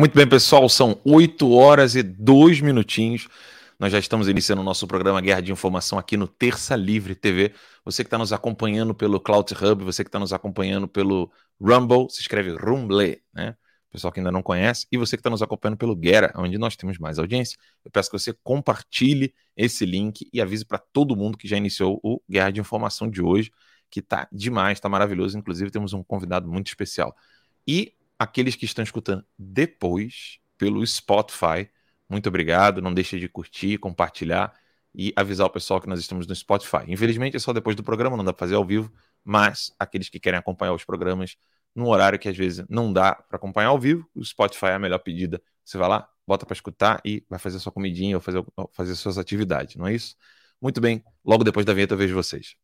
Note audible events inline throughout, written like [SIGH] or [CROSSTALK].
Muito bem, pessoal, são 8 horas e 2 minutinhos. Nós já estamos iniciando o nosso programa Guerra de Informação aqui no Terça Livre TV. Você que está nos acompanhando pelo Cloud Hub, você que está nos acompanhando pelo Rumble, se escreve Rumble, né? Pessoal que ainda não conhece, e você que está nos acompanhando pelo Guerra, onde nós temos mais audiência, eu peço que você compartilhe esse link e avise para todo mundo que já iniciou o Guerra de Informação de hoje, que está demais, está maravilhoso. Inclusive, temos um convidado muito especial. E aqueles que estão escutando depois pelo Spotify, muito obrigado. Não deixe de curtir, compartilhar e avisar o pessoal que nós estamos no Spotify. Infelizmente é só depois do programa, não dá para fazer ao vivo, mas aqueles que querem acompanhar os programas num horário que às vezes não dá para acompanhar ao vivo, o Spotify é a melhor pedida. Você vai lá, bota para escutar e vai fazer sua comidinha ou fazer, fazer suas atividades, não é isso? Muito bem, logo depois da vinheta eu vejo vocês.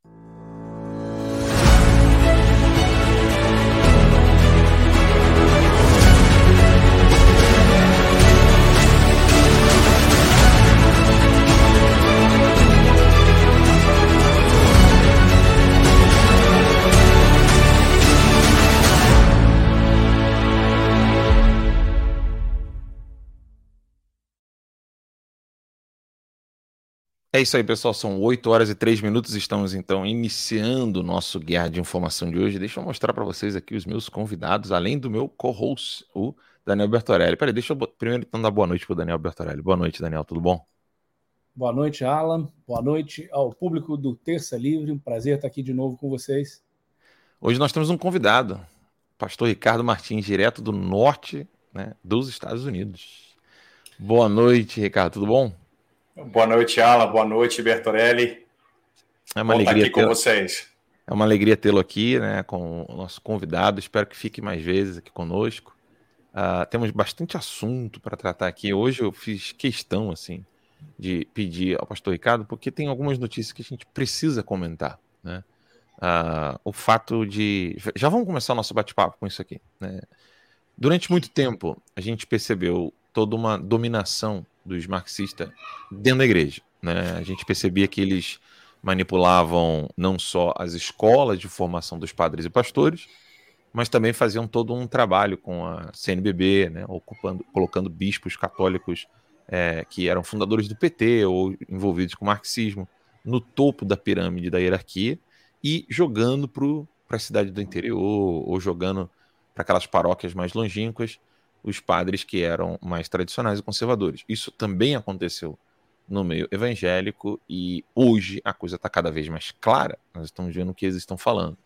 É isso aí, pessoal. São 8 horas e 3 minutos. Estamos então iniciando o nosso guerra de informação de hoje. Deixa eu mostrar para vocês aqui os meus convidados, além do meu co-host, o Daniel Bertorelli. Peraí, deixa eu primeiro então dar boa noite para o Daniel Bertorelli. Boa noite, Daniel. Tudo bom? Boa noite, Alan. Boa noite ao público do Terça Livre. Um prazer estar aqui de novo com vocês. Hoje nós temos um convidado, pastor Ricardo Martins, direto do norte né, dos Estados Unidos. Boa noite, Ricardo. Tudo bom? Boa noite, Alan. Boa noite, Bertorelli. É uma Bom alegria aqui com vocês. É uma alegria tê-lo aqui, né, com o nosso convidado. Espero que fique mais vezes aqui conosco. Uh, temos bastante assunto para tratar aqui. Hoje eu fiz questão, assim, de pedir ao pastor Ricardo, porque tem algumas notícias que a gente precisa comentar, né? Uh, o fato de. Já vamos começar o nosso bate-papo com isso aqui. Né? Durante muito tempo, a gente percebeu toda uma dominação dos marxistas dentro da igreja. Né? A gente percebia que eles manipulavam não só as escolas de formação dos padres e pastores, mas também faziam todo um trabalho com a CNBB, né? ocupando, colocando bispos católicos é, que eram fundadores do PT ou envolvidos com o marxismo no topo da pirâmide da hierarquia e jogando para a cidade do interior ou jogando para aquelas paróquias mais longínquas os padres que eram mais tradicionais e conservadores. Isso também aconteceu no meio evangélico e hoje a coisa está cada vez mais clara. Nós estamos vendo o que eles estão falando.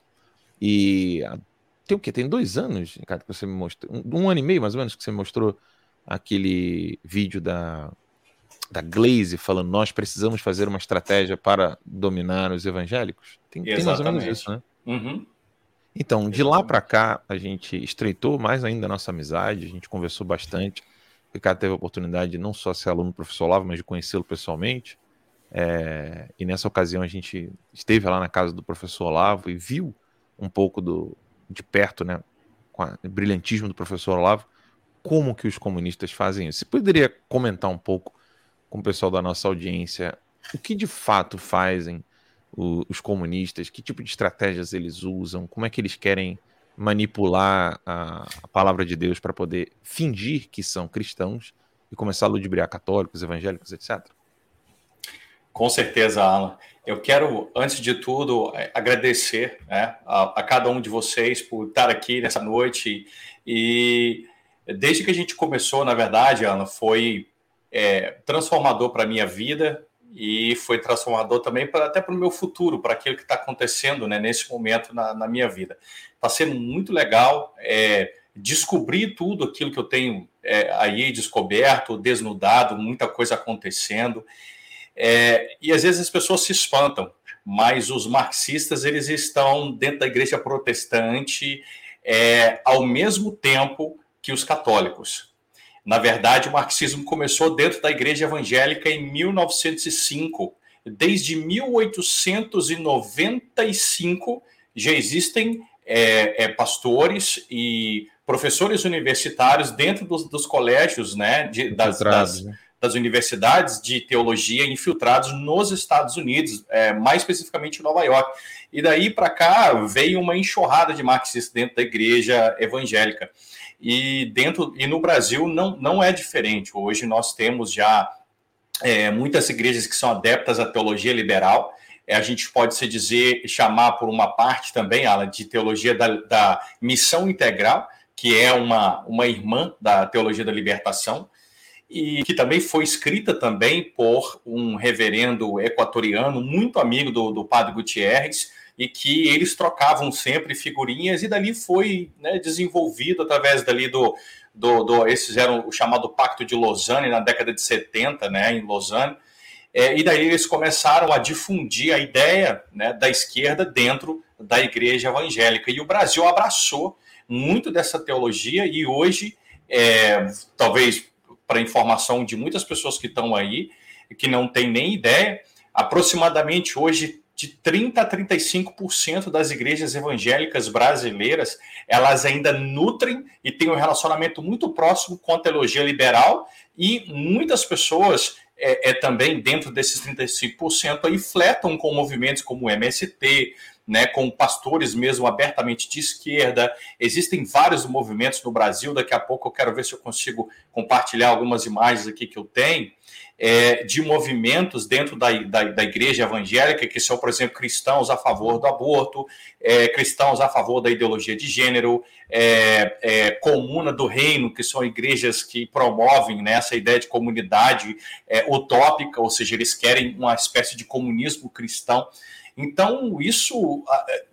E tem o que? Tem dois anos, Ricardo, que você me mostrou, um, um ano e meio mais ou menos, que você mostrou aquele vídeo da, da Glaze falando nós precisamos fazer uma estratégia para dominar os evangélicos. Tem, tem mais ou menos isso, né? Uhum. Então, de lá para cá, a gente estreitou mais ainda a nossa amizade, a gente conversou bastante. O Ricardo teve a oportunidade de não só ser aluno do professor Olavo, mas de conhecê-lo pessoalmente. É, e nessa ocasião a gente esteve lá na casa do professor Olavo e viu um pouco do, de perto, né, com o brilhantismo do professor Olavo, como que os comunistas fazem isso. Você poderia comentar um pouco com o pessoal da nossa audiência o que de fato fazem o, os comunistas, que tipo de estratégias eles usam, como é que eles querem manipular a, a palavra de Deus para poder fingir que são cristãos e começar a ludibriar católicos, evangélicos, etc. Com certeza, Alan. Eu quero, antes de tudo, é, agradecer né, a, a, cada um de vocês por estar aqui nessa noite. E desde que a gente começou, na verdade, Alan, foi é, transformador para a minha vida, e foi transformador também para até para o meu futuro, para aquilo que está acontecendo né, nesse momento na, na minha vida. Está sendo muito legal é, descobrir tudo aquilo que eu tenho é, aí descoberto, desnudado, muita coisa acontecendo. É, e às vezes as pessoas se espantam, mas os marxistas eles estão dentro da igreja protestante é, ao mesmo tempo que os católicos. Na verdade, o marxismo começou dentro da igreja evangélica em 1905. Desde 1895 já existem é, é, pastores e professores universitários dentro dos, dos colégios, né, de, das, das, né? das universidades de teologia infiltrados nos Estados Unidos, é, mais especificamente em Nova York. E daí para cá veio uma enxurrada de marxistas dentro da igreja evangélica. E dentro e no Brasil não, não é diferente. Hoje nós temos já é, muitas igrejas que são adeptas à teologia liberal. É, a gente pode se dizer, chamar por uma parte também, Alan, de teologia da, da missão integral, que é uma, uma irmã da teologia da libertação, e que também foi escrita também por um reverendo equatoriano, muito amigo do, do padre Gutierrez, e que eles trocavam sempre figurinhas, e dali foi né, desenvolvido através dali do, do, do, Esses eram o chamado Pacto de Lausanne, na década de 70, né, em Lausanne, é, e daí eles começaram a difundir a ideia né, da esquerda dentro da igreja evangélica, e o Brasil abraçou muito dessa teologia e hoje, é, talvez para informação de muitas pessoas que estão aí, que não têm nem ideia, aproximadamente hoje de 30 a 35% das igrejas evangélicas brasileiras, elas ainda nutrem e têm um relacionamento muito próximo com a teologia liberal e muitas pessoas é, é também dentro desses 35% aí fletam com movimentos como o MST, né, com pastores mesmo abertamente de esquerda. Existem vários movimentos no Brasil. Daqui a pouco eu quero ver se eu consigo compartilhar algumas imagens aqui que eu tenho. É, de movimentos dentro da, da, da, igreja evangélica, que são, por exemplo, cristãos a favor do aborto, é, cristãos a favor da ideologia de gênero, é, é comuna do reino, que são igrejas que promovem né, essa ideia de comunidade é, utópica, ou seja, eles querem uma espécie de comunismo cristão. Então, isso é,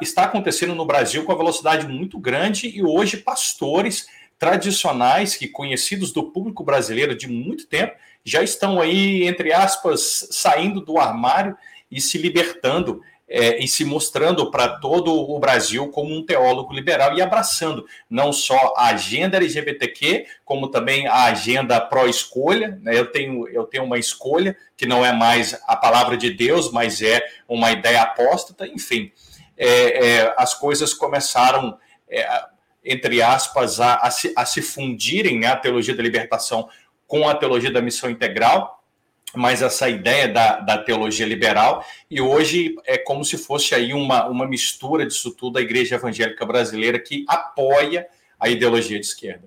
está acontecendo no Brasil com a velocidade muito grande e hoje pastores tradicionais que conhecidos do público brasileiro de muito tempo já estão aí entre aspas saindo do armário e se libertando é, e se mostrando para todo o Brasil como um teólogo liberal e abraçando não só a agenda LGBTQ, como também a agenda pró-escolha. Né? Eu, tenho, eu tenho uma escolha que não é mais a palavra de Deus, mas é uma ideia apóstata, enfim. É, é, as coisas começaram, é, entre aspas, a, a, se, a se fundirem, né? a teologia da libertação com a teologia da missão integral, mais essa ideia da, da teologia liberal, e hoje é como se fosse aí uma, uma mistura disso tudo, a igreja evangélica brasileira que apoia a ideologia de esquerda.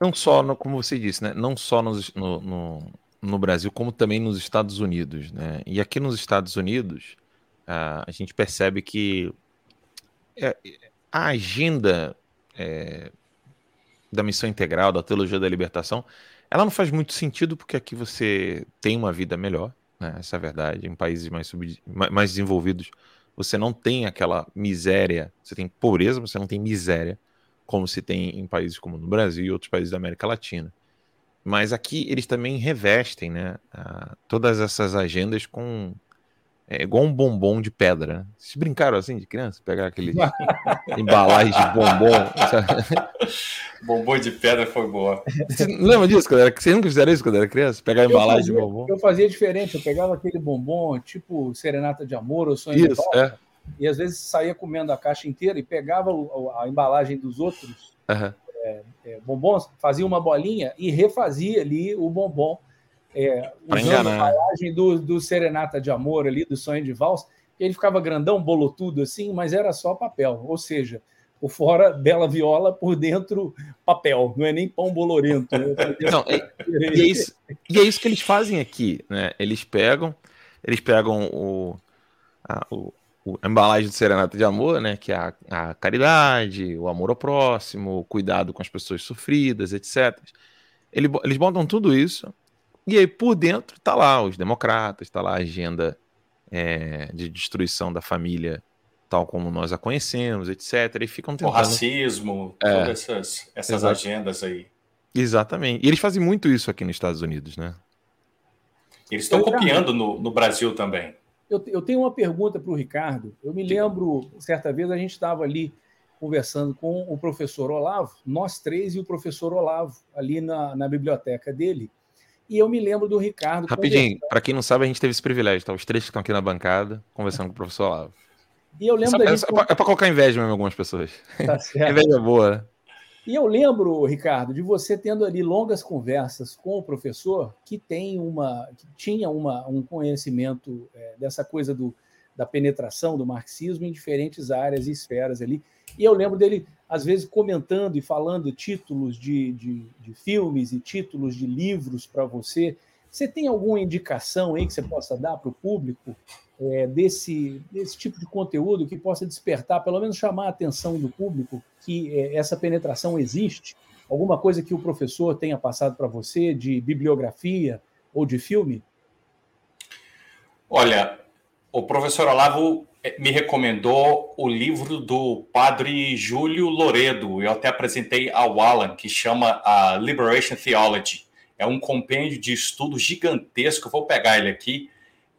Não só, no, como você disse, né? não só nos, no, no, no, Brasil, como também nos Estados Unidos. Né? E aqui nos Estados Unidos, a, a gente percebe que é, a agenda é, da missão integral, da teologia da libertação, ela não faz muito sentido porque aqui você tem uma vida melhor, né? essa é a verdade. Em países mais, sub... mais desenvolvidos, você não tem aquela miséria, você tem pobreza, você não tem miséria, como se tem em países como no Brasil e outros países da América Latina. Mas aqui eles também revestem né, todas essas agendas com é igual um bombom de pedra. Vocês brincaram assim de criança? Pegar aquele embalagem de bombom. bombom de pedra foi boa. Você lembra disso quando era? Vocês nunca fizeram isso quando era criança? Pegar embalagem fazia, de bombom? Eu fazia diferente. Eu pegava aquele bombom, tipo serenata de amor ou sonho isso, de volta, é. E às vezes saía comendo a caixa inteira e pegava a embalagem dos outros uhum. é, é, bombons, fazia uma bolinha e refazia ali o bombom é, usando a embalagem do, do Serenata de Amor ali, do Sonho de Vals, ele ficava grandão, bolotudo assim, mas era só papel, ou seja, por fora bela viola, por dentro papel, não é nem pão bolorento. Né? [LAUGHS] Não, é, e, é isso, e é isso que eles fazem aqui, né? Eles pegam, eles pegam o, a, o, a embalagem do Serenata de Amor, né? Que é a, a caridade, o amor ao próximo, o cuidado com as pessoas sofridas, etc. Eles botam tudo isso e aí, por dentro, tá lá os democratas, tá lá a agenda é, de destruição da família tal como nós a conhecemos, etc. E ficam tentando... O racismo, é, todas essas, essas agendas aí. Exatamente. E eles fazem muito isso aqui nos Estados Unidos, né? Eles estão copiando no, no Brasil também. Eu, eu tenho uma pergunta para o Ricardo. Eu me lembro, certa vez, a gente estava ali conversando com o professor Olavo, nós três e o professor Olavo, ali na, na biblioteca dele. E eu me lembro do Ricardo. Rapidinho, para quem não sabe, a gente teve esse privilégio, tá? Os três que estão aqui na bancada conversando com o professor Olavo. E eu lembro é, gente... é, para colocar inveja mesmo em algumas pessoas. Tá [LAUGHS] certo. inveja boa. E eu lembro, Ricardo, de você tendo ali longas conversas com o professor que tem uma, que tinha uma, um conhecimento é, dessa coisa do, da penetração do marxismo em diferentes áreas e esferas ali. E eu lembro dele, às vezes, comentando e falando títulos de, de, de filmes e títulos de livros para você. Você tem alguma indicação aí que você possa dar para o público é, desse, desse tipo de conteúdo que possa despertar, pelo menos chamar a atenção do público que é, essa penetração existe? Alguma coisa que o professor tenha passado para você de bibliografia ou de filme? Olha, o professor Olavo eh, me recomendou o livro do padre Júlio Loredo. Eu até apresentei ao Alan, que chama a Liberation Theology. É um compêndio de estudo gigantesco. vou pegar ele aqui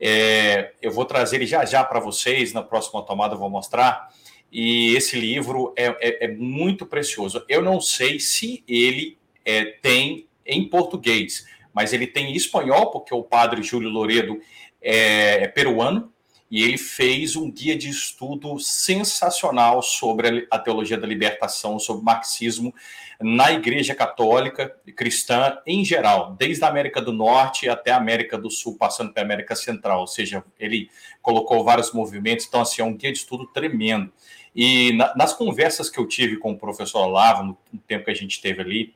é, eu vou trazer ele já já para vocês, na próxima tomada eu vou mostrar. E esse livro é, é, é muito precioso. Eu não sei se ele é, tem em português, mas ele tem em espanhol, porque o padre Júlio Loredo é peruano e ele fez um guia de estudo sensacional sobre a teologia da libertação, sobre marxismo na Igreja Católica e cristã em geral, desde a América do Norte até a América do Sul, passando pela América Central. Ou seja, ele colocou vários movimentos, então, assim, é um guia de estudo tremendo. E na, nas conversas que eu tive com o professor Olavo, no, no tempo que a gente teve ali,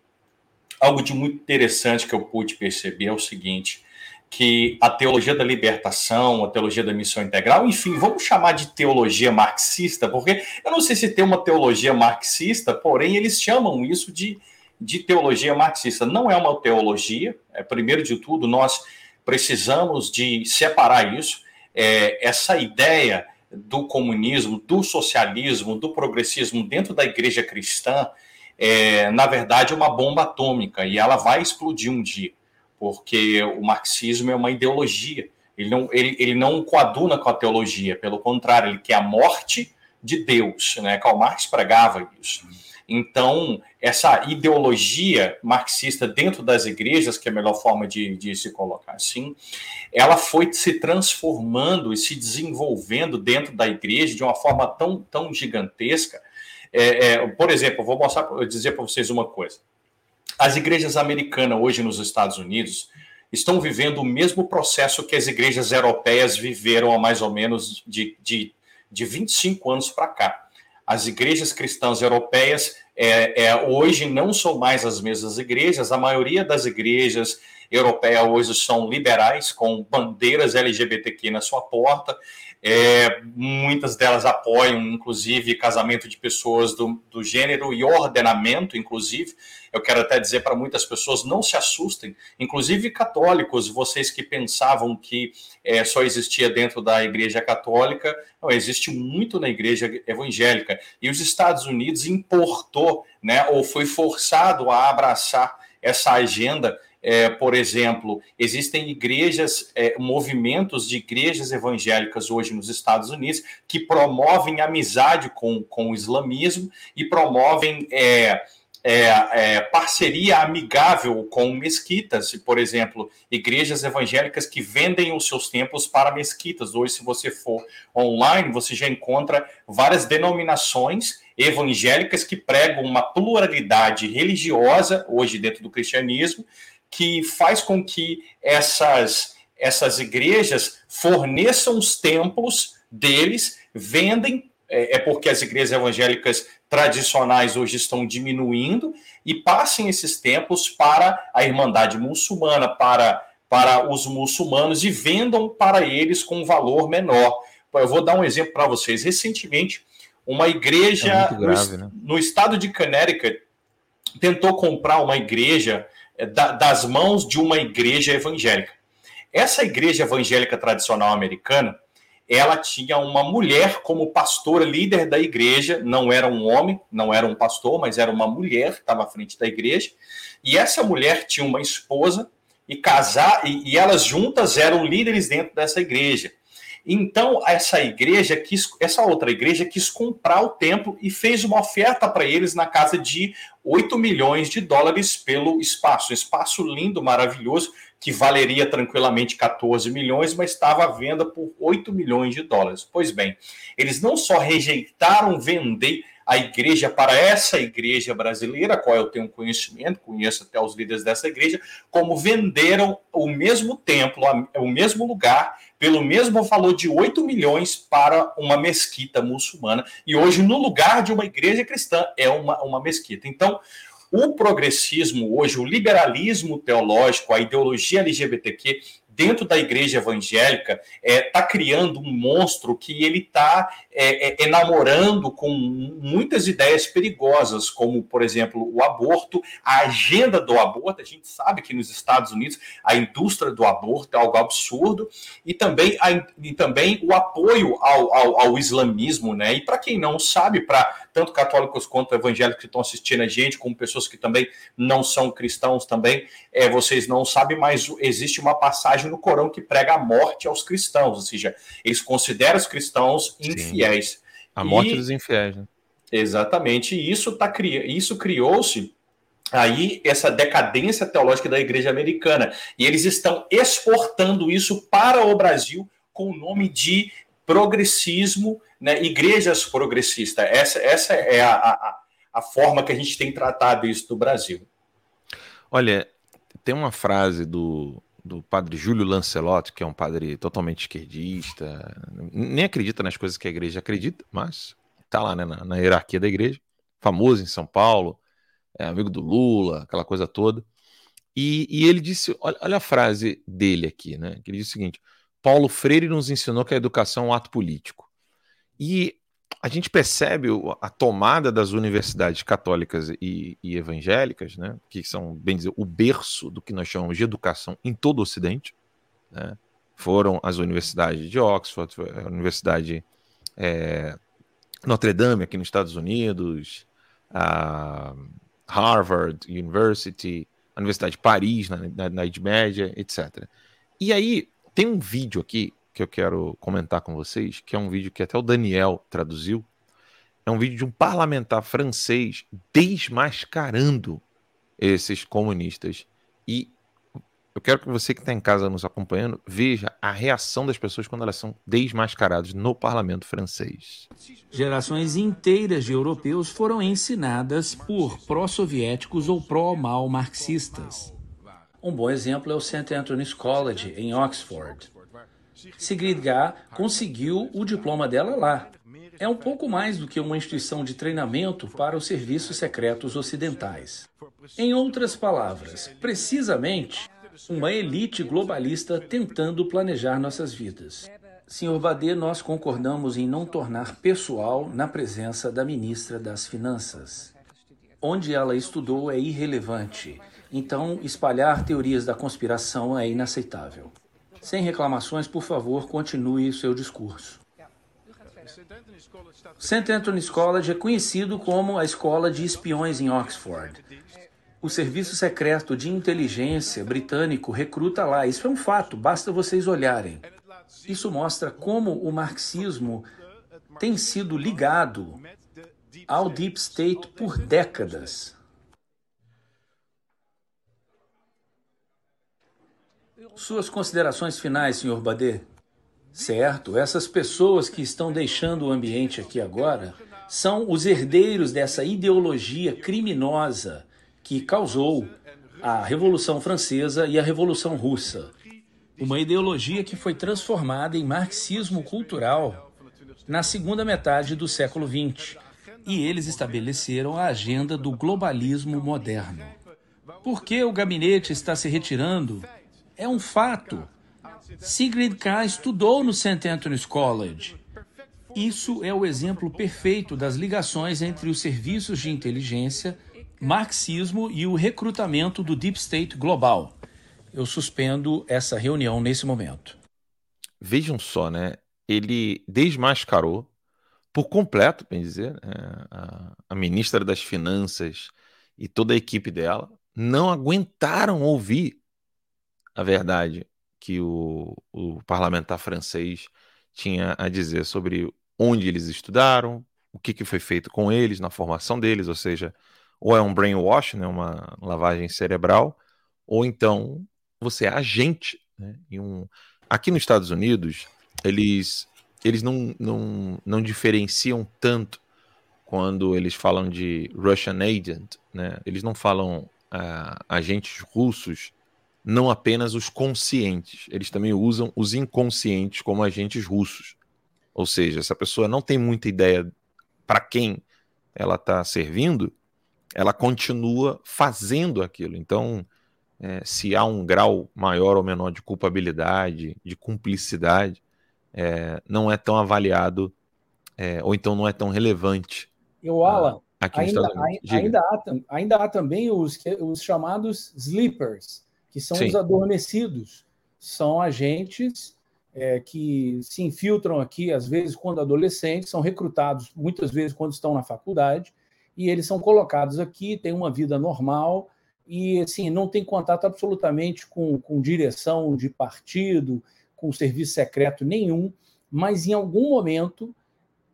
algo de muito interessante que eu pude perceber é o seguinte que a teologia da libertação, a teologia da missão integral, enfim, vamos chamar de teologia marxista, porque eu não sei se tem uma teologia marxista, porém eles chamam isso de, de teologia marxista. Não é uma teologia, é, primeiro de tudo, nós precisamos de separar isso, é, essa ideia do comunismo, do socialismo, do progressismo dentro da igreja cristã, é, na verdade, é uma bomba atômica e ela vai explodir um dia porque o marxismo é uma ideologia. Ele não, ele, ele não coaduna com a teologia, pelo contrário, ele quer a morte de Deus. Né? Karl Marx pregava isso. Então, essa ideologia marxista dentro das igrejas, que é a melhor forma de, de, se colocar assim, ela foi se transformando e se desenvolvendo dentro da igreja de uma forma tão, tão gigantesca. É, é, por exemplo, vou mostrar, dizer para vocês uma coisa. As igrejas americanas hoje nos Estados Unidos estão vivendo o mesmo processo que as igrejas europeias viveram há mais ou menos de, de, de 25 anos para cá. As igrejas cristãs europeias é, é, hoje não são mais as mesmas igrejas, a maioria das igrejas europeias hoje são liberais, com bandeiras LGBTQ na sua porta, é, muitas delas apoiam, inclusive, casamento de pessoas do, do gênero e ordenamento, inclusive. Eu quero até dizer para muitas pessoas: não se assustem, inclusive católicos, vocês que pensavam que é, só existia dentro da Igreja Católica, não, existe muito na Igreja Evangélica. E os Estados Unidos importou, né, ou foi forçado a abraçar essa agenda é, por exemplo, existem igrejas, é, movimentos de igrejas evangélicas hoje nos Estados Unidos que promovem amizade com, com o islamismo e promovem é, é, é, parceria amigável com mesquitas, por exemplo, igrejas evangélicas que vendem os seus templos para mesquitas. Hoje, se você for online, você já encontra várias denominações evangélicas que pregam uma pluralidade religiosa, hoje dentro do cristianismo, que faz com que essas, essas igrejas forneçam os templos deles, vendem, é, é porque as igrejas evangélicas tradicionais hoje estão diminuindo, e passem esses templos para a Irmandade Muçulmana, para, para os muçulmanos, e vendam para eles com um valor menor. Eu vou dar um exemplo para vocês. Recentemente, uma igreja é grave, no, né? no estado de Connecticut tentou comprar uma igreja é, das mãos de uma igreja evangélica. Essa igreja evangélica tradicional americana, ela tinha uma mulher como pastora, líder da igreja, não era um homem, não era um pastor, mas era uma mulher que estava à frente da igreja. E essa mulher tinha uma esposa e casar e, e elas juntas eram líderes dentro dessa igreja. Então, essa igreja quis, essa outra igreja quis comprar o templo e fez uma oferta para eles na casa de 8 milhões de dólares pelo espaço. Um espaço lindo, maravilhoso, que valeria tranquilamente 14 milhões, mas estava à venda por 8 milhões de dólares. Pois bem, eles não só rejeitaram vender a igreja para essa igreja brasileira, qual eu tenho conhecimento, conheço até os líderes dessa igreja, como venderam o mesmo templo, o mesmo lugar, pelo mesmo valor de 8 milhões para uma mesquita muçulmana. E hoje, no lugar de uma igreja cristã, é uma, uma mesquita. Então, o progressismo hoje, o liberalismo teológico, a ideologia LGBTQ dentro da igreja evangélica está é, tá criando um monstro que ele está é, é, enamorando com muitas ideias perigosas, como, por exemplo, o aborto, a agenda do aborto. A gente sabe que nos Estados Unidos a indústria do aborto é algo absurdo, e também, a, e também o apoio ao, ao, ao islamismo. Né? E para quem não sabe, para tanto católicos quanto evangélicos que estão assistindo a gente, como pessoas que também não são cristãos também, é, vocês não sabem, mas existe uma passagem no Corão que prega a morte aos cristãos, ou seja, eles consideram os cristãos infiéis. Sim. A morte e, dos infiéis, né? Exatamente, e isso, tá, isso criou-se aí essa decadência teológica da igreja americana. E eles estão exportando isso para o Brasil com o nome de progressismo, né, igrejas progressistas. Essa, essa é a, a, a forma que a gente tem tratado isso no Brasil. Olha, tem uma frase do, do padre Júlio Lancelotti, que é um padre totalmente esquerdista, nem acredita nas coisas que a igreja acredita, mas está lá né, na, na, hierarquia da igreja, famoso em São Paulo, é amigo do Lula, aquela coisa toda. E, e ele disse: olha, olha, a frase dele aqui, né? Que ele diz o seguinte: Paulo Freire nos ensinou que a educação é um ato político. E a gente percebe a tomada das universidades católicas e, e, evangélicas, né, que são, bem dizer, o berço do que nós chamamos de educação em todo o Ocidente. Né, foram as universidades de Oxford, a Universidade é, Notre Dame aqui nos Estados Unidos, a Harvard University, a Universidade de Paris na, na, na Idade Média, etc. E aí tem um vídeo aqui que eu quero comentar com vocês, que é um vídeo que até o Daniel traduziu. É um vídeo de um parlamentar francês desmascarando esses comunistas. E eu quero que você que está em casa nos acompanhando veja a reação das pessoas quando elas são desmascaradas no parlamento francês. Gerações inteiras de europeus foram ensinadas por pró-soviéticos ou pró-mal marxistas. Um bom exemplo é o St. Anthony's College, em Oxford. Sigrid Gá conseguiu o diploma dela lá. É um pouco mais do que uma instituição de treinamento para os serviços secretos ocidentais. Em outras palavras, precisamente, uma elite globalista tentando planejar nossas vidas. Senhor Badê, nós concordamos em não tornar pessoal na presença da ministra das Finanças. Onde ela estudou é irrelevante. Então, espalhar teorias da conspiração é inaceitável. Sem reclamações, por favor, continue seu discurso. St. Anthony's College é conhecido como a escola de espiões em Oxford. O serviço secreto de inteligência britânico recruta lá. Isso é um fato, basta vocês olharem. Isso mostra como o marxismo tem sido ligado ao Deep State por décadas. Suas considerações finais, senhor Badê? Certo, essas pessoas que estão deixando o ambiente aqui agora são os herdeiros dessa ideologia criminosa que causou a Revolução Francesa e a Revolução Russa. Uma ideologia que foi transformada em marxismo cultural na segunda metade do século XX. E eles estabeleceram a agenda do globalismo moderno. Por que o gabinete está se retirando é um fato. Sigrid K. estudou no St. Anthony's College. Isso é o exemplo perfeito das ligações entre os serviços de inteligência, marxismo e o recrutamento do Deep State global. Eu suspendo essa reunião nesse momento. Vejam só, né? Ele desmascarou por completo, bem dizer, né? a, a ministra das Finanças e toda a equipe dela não aguentaram ouvir a verdade que o, o parlamentar francês tinha a dizer sobre onde eles estudaram, o que, que foi feito com eles na formação deles, ou seja, ou é um brainwash, né, uma lavagem cerebral, ou então você é agente. Né, um... Aqui nos Estados Unidos, eles, eles não, não, não diferenciam tanto quando eles falam de Russian agent, né? Eles não falam uh, agentes russos, não apenas os conscientes, eles também usam os inconscientes como agentes russos. Ou seja, essa pessoa não tem muita ideia para quem ela está servindo, ela continua fazendo aquilo. Então, é, se há um grau maior ou menor de culpabilidade, de cumplicidade, é, não é tão avaliado, é, ou então não é tão relevante. E o Alan, ah, ainda, ainda, há, ainda há também os, os chamados sleepers, que são Sim. os adormecidos. São agentes é, que se infiltram aqui, às vezes, quando adolescentes, são recrutados muitas vezes quando estão na faculdade, e eles são colocados aqui, têm uma vida normal, e assim, não tem contato absolutamente com, com direção de partido, com serviço secreto nenhum, mas em algum momento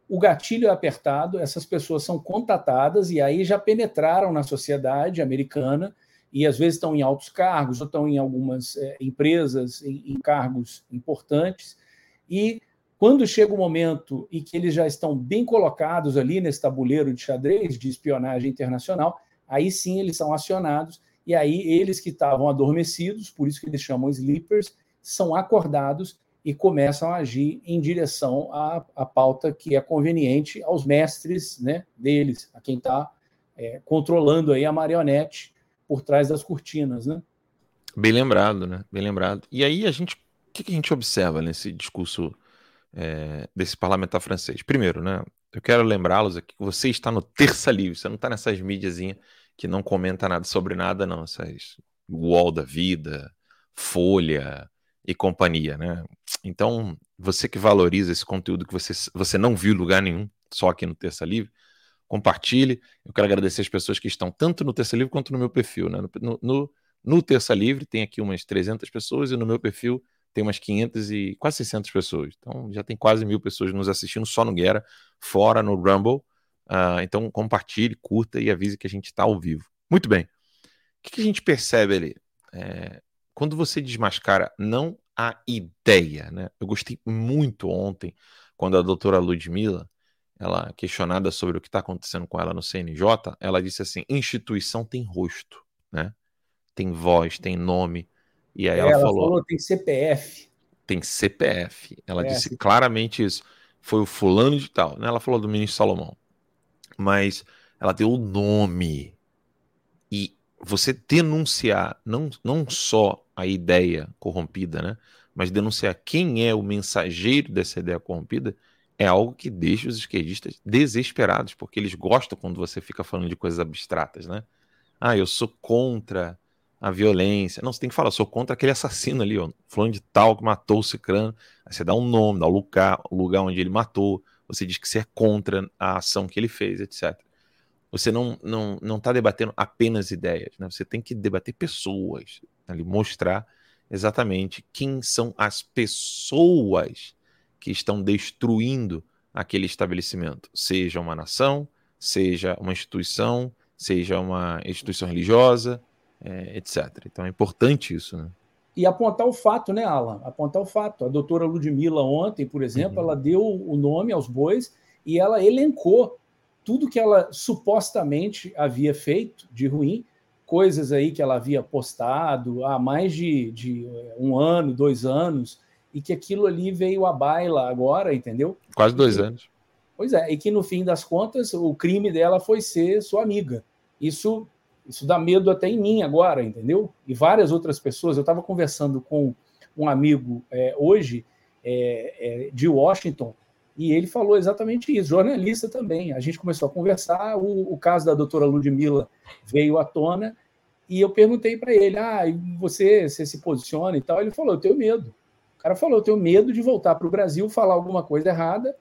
o gatilho é apertado, essas pessoas são contatadas e aí já penetraram na sociedade americana e às vezes estão em altos cargos ou estão em algumas é, empresas em, em cargos importantes. E quando chega o momento em que eles já estão bem colocados ali nesse tabuleiro de xadrez de espionagem internacional, aí sim eles são acionados, e aí eles que estavam adormecidos, por isso que eles chamam sleepers, são acordados e começam a agir em direção à, à pauta que é conveniente aos mestres né, deles, a quem está é, controlando aí a marionete por trás das cortinas. Né? Bem lembrado, né? Bem lembrado. E aí a gente, o que, que a gente observa nesse discurso é, desse parlamentar francês? Primeiro, né? Eu quero lembrá-los aqui que você está no Terça Livre, você não está nessas mídiazinhas que não comenta nada sobre nada, não. Essas UOL da vida, Folha e companhia, né? Então, você que valoriza esse conteúdo que você, você não viu lugar nenhum, só aqui no Terça Livre, compartilhe. Eu quero agradecer as pessoas que estão tanto no Terça Livre quanto no meu perfil, né? No, no, no Terça Livre tem aqui umas 300 pessoas e no meu perfil tem umas 500 e quase 600 pessoas. Então já tem quase mil pessoas nos assistindo só no Guerra, fora no Rumble. Uh, então compartilhe, curta e avise que a gente está ao vivo. Muito bem. O que, que a gente percebe ali? É, quando você desmascara não a ideia, né? Eu gostei muito ontem quando a doutora Ludmilla, ela questionada sobre o que está acontecendo com ela no CNJ, ela disse assim: instituição tem rosto, né? Tem voz, tem nome. E aí ela, ela falou, falou, tem CPF. Tem CPF. Ela é, disse claramente isso. Foi o fulano de tal. Né? Ela falou do ministro Salomão mas ela deu o nome. E você denunciar não, não só a ideia corrompida, né? Mas denunciar quem é o mensageiro dessa ideia corrompida é algo que deixa os esquerdistas desesperados, porque eles gostam quando você fica falando de coisas abstratas, né? Ah, eu sou contra a violência. Não, você tem que falar, sou contra aquele assassino ali, ó, falando de tal que matou o Cicrano. Aí você dá um nome, dá o lugar, o lugar onde ele matou, você diz que você é contra a ação que ele fez, etc. Você não não não está debatendo apenas ideias, né? Você tem que debater pessoas, ali mostrar exatamente quem são as pessoas que estão destruindo aquele estabelecimento, seja uma nação, seja uma instituição, seja uma instituição religiosa, é, etc. Então é importante isso, né? e apontar o fato, né, Alan? Apontar o fato. A doutora Ludmilla, ontem, por exemplo, uhum. ela deu o nome aos bois e ela elencou tudo que ela supostamente havia feito de ruim, coisas aí que ela havia postado há mais de, de eh, um ano, dois anos, e que aquilo ali veio à baila agora, entendeu? Quase dois anos. Pois é, e que no fim das contas o crime dela foi ser sua amiga. Isso isso dá medo até em mim agora, entendeu? E várias outras pessoas. Eu estava conversando com um amigo é, hoje é, é, de Washington e ele falou exatamente isso, jornalista também. A gente começou a conversar, o, o caso da doutora Ludmilla veio à tona e eu perguntei para ele: ah, você, você se posiciona e tal? Ele falou: eu tenho medo. O cara falou: eu tenho medo de voltar para o Brasil, falar alguma coisa errada,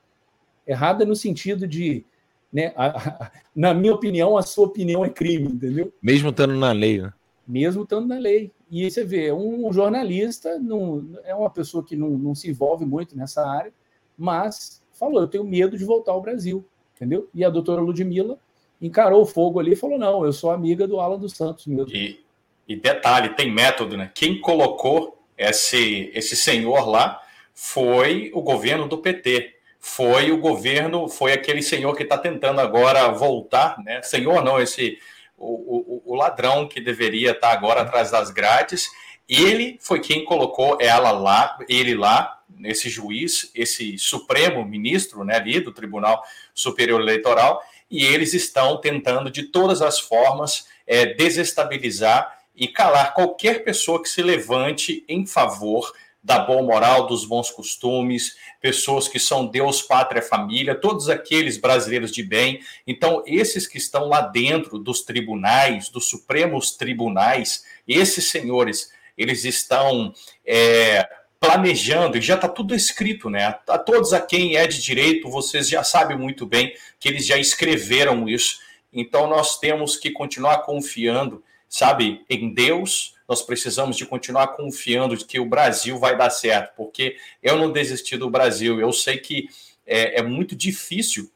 errada no sentido de né? A, a, na minha opinião, a sua opinião é crime, entendeu? Mesmo estando na lei, né? Mesmo estando na lei. E você vê, um jornalista não, é uma pessoa que não, não se envolve muito nessa área, mas falou: eu tenho medo de voltar ao Brasil, entendeu? E a doutora Ludmilla encarou o fogo ali e falou: não, eu sou amiga do Alan dos Santos mesmo. E, e detalhe: tem método, né? Quem colocou esse, esse senhor lá foi o governo do PT foi o governo, foi aquele senhor que está tentando agora voltar, né? Senhor não, esse o, o, o ladrão que deveria estar tá agora atrás das grades. Ele foi quem colocou ela lá, ele lá, esse juiz, esse supremo ministro, né, ali do Tribunal Superior Eleitoral, e eles estão tentando de todas as formas é, desestabilizar e calar qualquer pessoa que se levante em favor da boa moral, dos bons costumes, pessoas que são Deus, pátria, família, todos aqueles brasileiros de bem. Então, esses que estão lá dentro dos tribunais, dos supremos tribunais, esses senhores, eles estão é, planejando, e já está tudo escrito, né? A todos a quem é de direito, vocês já sabem muito bem que eles já escreveram isso. Então, nós temos que continuar confiando, sabe, em Deus nós precisamos de continuar confiando de que o Brasil vai dar certo, porque eu não desisti do Brasil. Eu sei que é, é muito difícil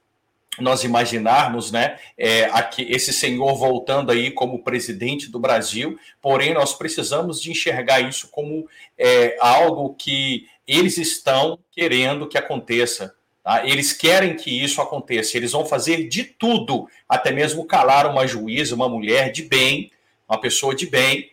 nós imaginarmos, né, é, aqui, esse senhor voltando aí como presidente do Brasil, porém nós precisamos de enxergar isso como é, algo que eles estão querendo que aconteça. Tá? Eles querem que isso aconteça. Eles vão fazer de tudo, até mesmo calar uma juíza, uma mulher de bem, uma pessoa de bem,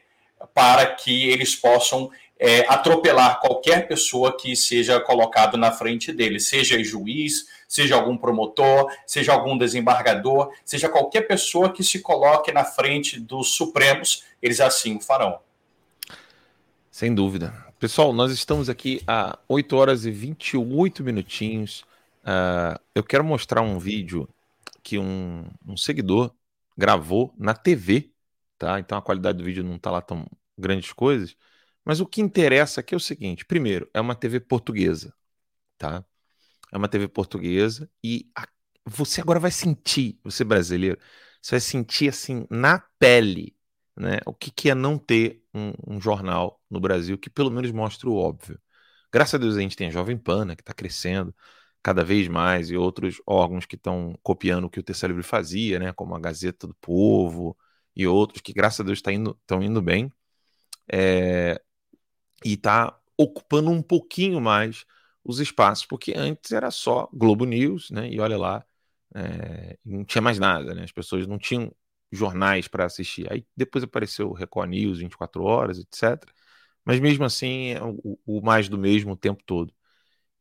para que eles possam é, atropelar qualquer pessoa que seja colocado na frente deles, seja juiz, seja algum promotor, seja algum desembargador, seja qualquer pessoa que se coloque na frente dos Supremos, eles assim o farão. Sem dúvida. Pessoal, nós estamos aqui a 8 horas e 28 minutinhos. Uh, eu quero mostrar um vídeo que um, um seguidor gravou na TV tá? Então a qualidade do vídeo não tá lá tão grandes coisas. Mas o que interessa aqui é o seguinte: primeiro, é uma TV portuguesa, tá? É uma TV portuguesa e a, você agora vai sentir, você brasileiro, você vai sentir assim na pele, né? O que, que é não ter um, um jornal no Brasil que pelo menos mostre o óbvio. Graças a Deus a gente tem a Jovem Pan, né, que está crescendo cada vez mais, e outros órgãos que estão copiando o que o Terceiro Livre fazia, né, como a Gazeta do Povo, e outros que, graças a Deus, estão tá indo, indo bem. É, e está ocupando um pouquinho mais os espaços, porque antes era só Globo News, né? E olha lá, é, não tinha mais nada, né? As pessoas não tinham jornais para assistir. Aí depois apareceu o Record News 24 horas, etc. Mas mesmo assim, é o, o, mais do mesmo o tempo todo.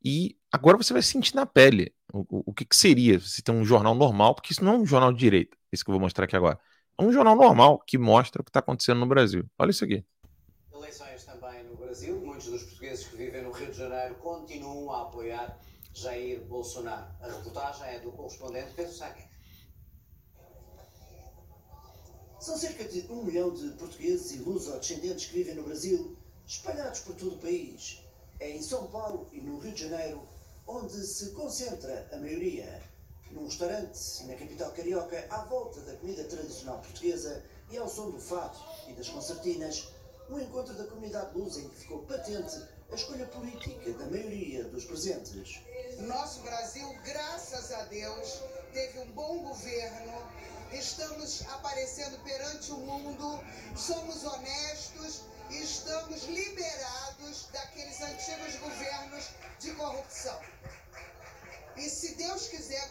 E agora você vai sentir na pele o, o, o que, que, seria se tem um jornal normal, porque isso não é um jornal de direita, esse que eu vou mostrar aqui agora um jornal normal que mostra o que está acontecendo no Brasil. Olha isso aqui. Eleições também no Brasil. Muitos dos portugueses que vivem no Rio de Janeiro continuam a apoiar Jair Bolsonaro. A reportagem é do correspondente Pedro Saque. São cerca de um milhão de portugueses e luso-descendentes que vivem no Brasil, espalhados por todo o país. É em São Paulo e no Rio de Janeiro onde se concentra a maioria num restaurante na capital carioca, à volta da comida tradicional portuguesa e ao som do fado e das concertinas, um encontro da comunidade lusa em que ficou patente a escolha política da maioria dos presentes. Nosso Brasil, graças a Deus, teve um bom governo, estamos aparecendo perante o mundo, somos honestos e estamos liberados daqueles antigos governos de corrupção. E se Deus quiser,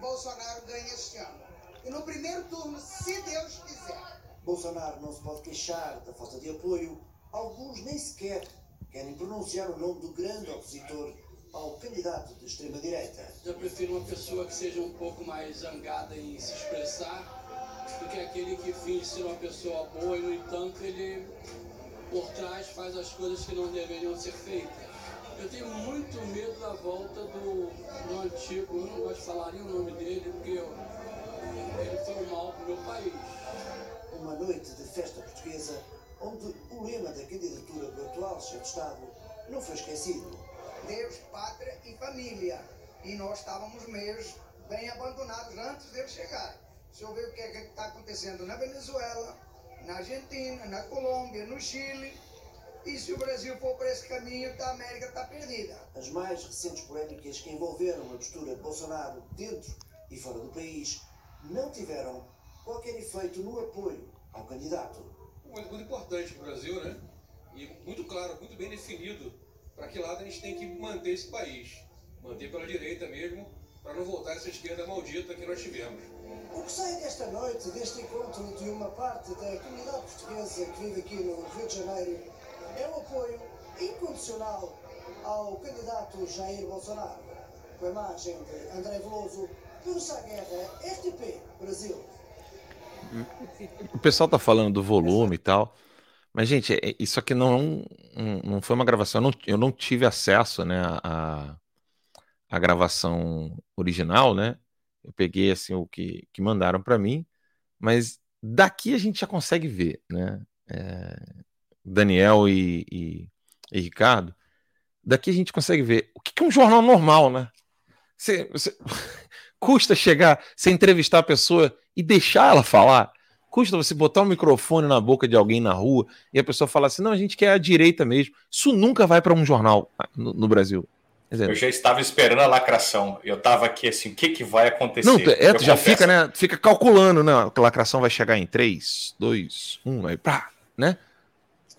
Bolsonaro ganha este ano. E no primeiro turno, se Deus quiser. Bolsonaro não se pode queixar da falta de apoio. Alguns nem sequer querem pronunciar o nome do grande opositor ao candidato de extrema-direita. Eu prefiro uma pessoa que seja um pouco mais zangada em se expressar do que aquele que finge ser uma pessoa boa e, no entanto, ele por trás faz as coisas que não deveriam ser feitas. Eu tenho muito medo da volta do, do antigo, eu não gosto de falar nem o nome dele, porque eu, ele foi um mal para o meu país. Uma noite de festa portuguesa, onde o lema da candidatura do atual chefe de Estado não foi esquecido. Deus, pátria e família. E nós estávamos meio bem abandonados antes dele chegar. Se eu ver o que é está acontecendo na Venezuela, na Argentina, na Colômbia, no Chile e se o Brasil for por esse caminho, a América está perdida. As mais recentes polémicas que envolveram a postura de Bolsonaro dentro e fora do país não tiveram qualquer efeito no apoio ao candidato. Um momento muito importante para o Brasil, né? E muito claro, muito bem definido para que lado a gente tem que manter esse país. manter pela direita mesmo, para não voltar essa esquerda maldita que nós tivemos. O que sai desta noite, deste encontro de uma parte da comunidade portuguesa que vive aqui no Rio de Janeiro, é o apoio incondicional ao candidato Jair Bolsonaro, com a imagem de André Veloso, Sá Guerra, RTP, Brasil. O pessoal tá falando do volume e tal, mas, gente, é, isso aqui não, não foi uma gravação, eu não, eu não tive acesso, né, a, a gravação original, né, eu peguei, assim, o que, que mandaram para mim, mas daqui a gente já consegue ver, né, é, Daniel e, e, e, Ricardo, daqui a gente consegue ver o que, é um jornal normal, né, você, você [LAUGHS] custa chegar, você entrevistar a pessoa e deixar ela falar, Custa você botar um microfone na boca de alguém na rua e a pessoa falar assim: não, a gente quer a direita mesmo. Isso nunca vai para um jornal no, no Brasil. Eu já estava esperando a lacração. Eu estava aqui assim, o que, que vai acontecer? Não, é, tu já fica, né? Fica calculando, né? Que a lacração vai chegar em 3, 2, 1, aí pá, né?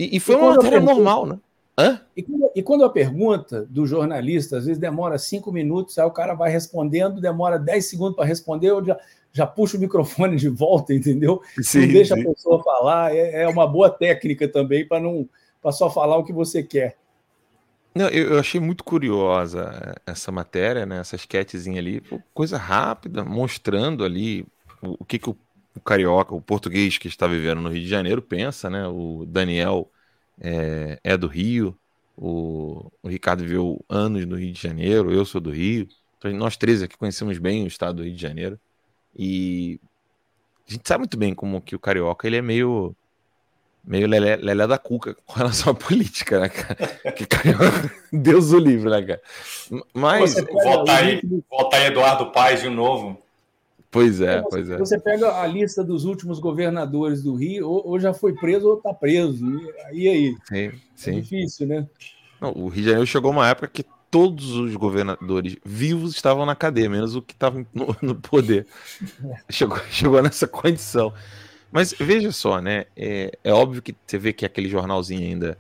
E, e foi e uma matéria pergunta, normal, né? Hã? E, quando, e quando a pergunta do jornalista, às vezes demora 5 minutos, aí o cara vai respondendo, demora 10 segundos para responder, eu já, já puxa o microfone de volta, entendeu? Sim, não deixa sim. a pessoa falar. É, é uma boa técnica também para não para só falar o que você quer. Não, eu, eu, achei muito curiosa essa matéria, né? Essa sketchzinha ali, coisa rápida, mostrando ali o, o que, que o, o, carioca, o português que está vivendo no Rio de Janeiro pensa, né? O Daniel é, é do Rio, o, o, Ricardo viveu anos no Rio de Janeiro, eu sou do Rio, então, nós três aqui conhecemos bem o estado do Rio de Janeiro. E a gente sabe muito bem como que o carioca ele é meio meio lelé, lelé da cuca [LAUGHS] com relação à política, né, cara? Que carioca, [LAUGHS] Deus o livre, né, cara? Mas voltar aí, voltar aí Eduardo Paes de novo. Pois é, pois é. Você pega a lista dos últimos governadores do Rio, ou, ou já foi preso ou está preso. E, e aí? Sim, é sim. É difícil, né? Não, o Rio de Janeiro chegou uma época que todos os governadores vivos estavam na cadeia, menos o que estava [LAUGHS] no, no, poder. [LAUGHS] Chegou, chegou nessa condição. Mas veja só, né? É, é, óbvio que você vê que aquele jornalzinho ainda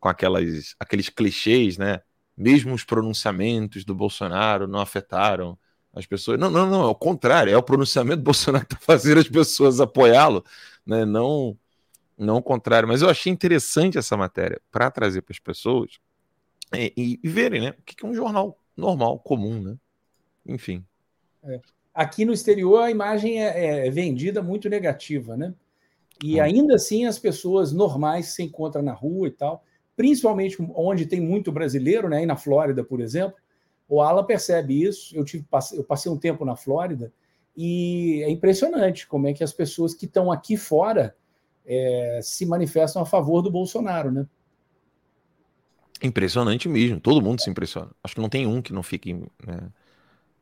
com aquelas, aqueles clichês, né? Mesmo os pronunciamentos do Bolsonaro não afetaram as pessoas. Não, não, não, é o contrário, é o pronunciamento do [LAUGHS] Bolsonaro que está fazendo as pessoas apoiá-lo, né? Não, não o contrário. Mas eu achei interessante essa matéria para trazer para as pessoas é, e, e, verem, né? O que é um jornal normal, comum, né? Enfim. É. Aqui no exterior a imagem é, é, vendida muito negativa, né? E hum. ainda assim as pessoas normais se encontram na rua e tal, principalmente onde tem muito brasileiro, né? Aí na Flórida, por exemplo, o Ala percebe isso. Eu tive eu passei um tempo na Flórida e é impressionante como é que as pessoas que estão aqui fora é, se manifestam a favor do Bolsonaro, né? Impressionante mesmo, todo mundo se impressiona. Acho que não tem um que não fique né,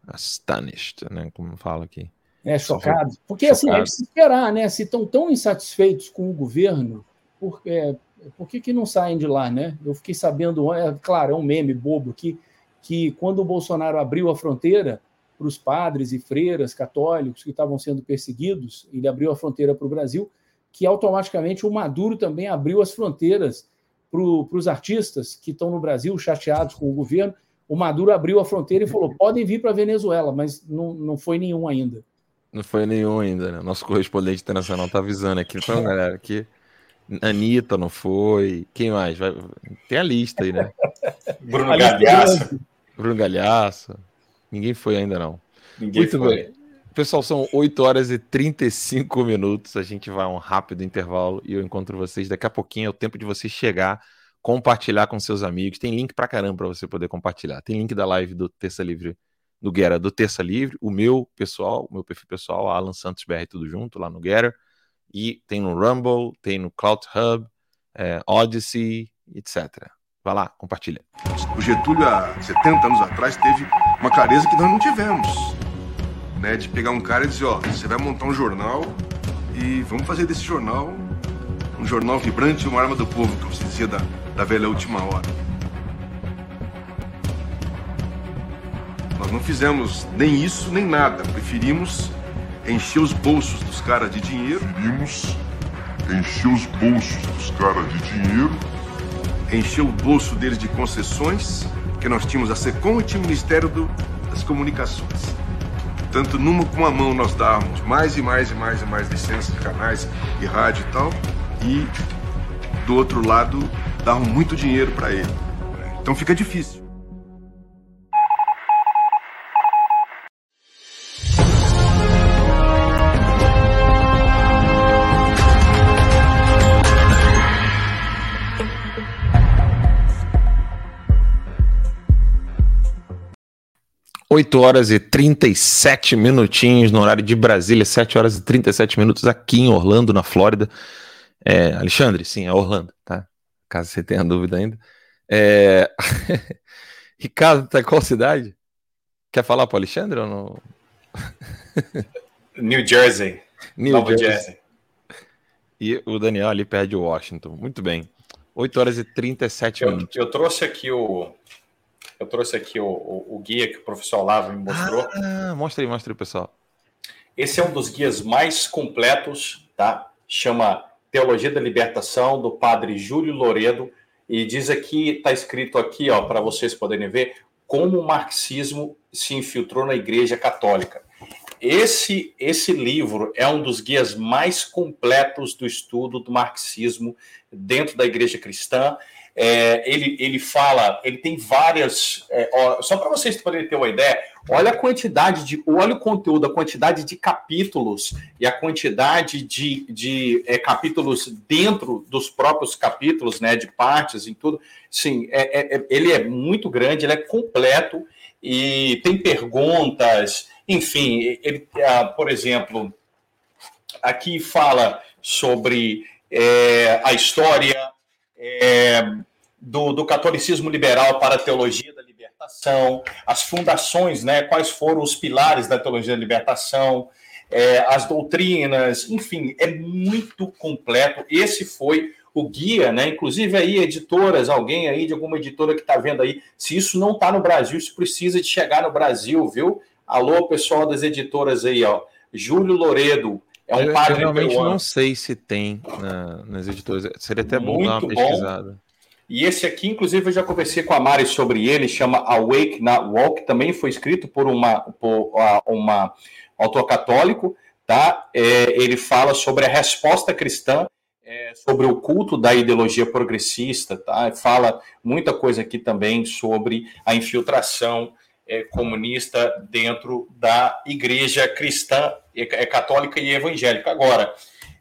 astonished, né, como fala aqui. É, chocado. Porque chocado. assim, é de se esperar, né? Se estão tão insatisfeitos com o governo, por, é, por que, que não saem de lá, né? Eu fiquei sabendo, é, claro, é um meme bobo aqui, que quando o Bolsonaro abriu a fronteira para os padres e freiras católicos que estavam sendo perseguidos, ele abriu a fronteira para o Brasil, que automaticamente o Maduro também abriu as fronteiras para os artistas que estão no Brasil chateados com o governo. O Maduro abriu a fronteira e falou: podem vir para a Venezuela, mas não, não foi nenhum ainda. Não foi nenhum ainda, né? Nosso correspondente internacional está avisando aqui. Então, galera, aqui. Anitta não foi. Quem mais? Vai... Tem a lista aí, né? Bruno Galhaço. Bruno Galhaço. Ninguém foi ainda, não. Ninguém Muito foi. bem. Pessoal, são 8 horas e 35 minutos. A gente vai a um rápido intervalo e eu encontro vocês daqui a pouquinho. É o tempo de você chegar, compartilhar com seus amigos. Tem link pra caramba para você poder compartilhar. Tem link da live do Terça Livre, do Guerra do Terça Livre, o meu pessoal, o meu perfil pessoal, Alan Santos BR, tudo junto lá no Guerra. E tem no Rumble, tem no Cloud Hub, é, Odyssey, etc. Vai lá, compartilha. O Getúlio, há 70 anos atrás, teve uma clareza que nós não tivemos né? De pegar um cara e dizer, ó, você vai montar um jornal e vamos fazer desse jornal um jornal vibrante, uma arma do povo, como se dizia da, da velha última hora. Nós não fizemos nem isso, nem nada. Preferimos encher os bolsos dos caras de dinheiro. Preferimos encher os bolsos dos caras de dinheiro. Encher o bolso deles de concessões porque nós tínhamos a SECOM e o Ministério do, das Comunicações. Tanto numa com uma mão nós dávamos mais e mais e mais e mais licenças de canais de rádio e tal, e do outro lado davam muito dinheiro para ele. Então fica difícil. Oito horas e 37 minutinhos no horário de Brasília, 7 horas e 37 minutos aqui em Orlando, na Flórida. É, Alexandre, sim, é Orlando, tá? Caso você tenha dúvida ainda. É... [LAUGHS] Ricardo, tá em qual cidade? Quer falar para o Alexandre ou não? [LAUGHS] New Jersey. New Nova Jersey. Jersey. E o Daniel ali perto de Washington. Muito bem. 8 horas e 37 eu, minutos. Eu trouxe aqui o. Eu trouxe aqui o, o, o guia que o professor Olavo me mostrou. Ah, mostra aí, mostra aí, pessoal. Esse é um dos guias mais completos, tá? Chama Teologia da Libertação, do padre Júlio Loredo, e diz aqui, está escrito aqui, ó, para vocês poderem ver, como o marxismo se infiltrou na Igreja Católica. Esse, esse livro é um dos guias mais completos do estudo do marxismo dentro da Igreja Cristã é, ele, ele fala, ele tem várias. É, ó, só para vocês poderem ter uma ideia, olha a quantidade de. Olha o conteúdo, a quantidade de capítulos e a quantidade de, de é, capítulos dentro dos próprios capítulos, né? De partes e tudo. Sim, é, é, é, ele é muito grande, ele é completo e tem perguntas, enfim, ele, por exemplo, aqui fala sobre a história é, do, do, catolicismo liberal para a teologia da libertação, as fundações, né, quais foram os pilares da teologia da libertação, é, as doutrinas, enfim, é muito completo. Esse foi o guia, né? Inclusive aí, editoras, alguém aí de alguma editora que está vendo aí, se isso não está no Brasil, isso precisa de chegar no Brasil, viu? Alô, pessoal das editoras aí, ó. Júlio Loredo, é um eu, padre eu realmente peruano. não sei se tem na, nas editoras. Seria até bom Muito dar uma pesquisada. Bom. E esse aqui, inclusive, eu já conversei com a Mari sobre ele, chama Awake Not Walk, também foi escrito por uma, por uma autor católico, tá? É, ele fala sobre a resposta cristã, é, sobre o culto da ideologia progressista, tá? Fala muita coisa aqui também sobre a infiltração é, comunista dentro da igreja cristã, é, católica e evangélica. Agora,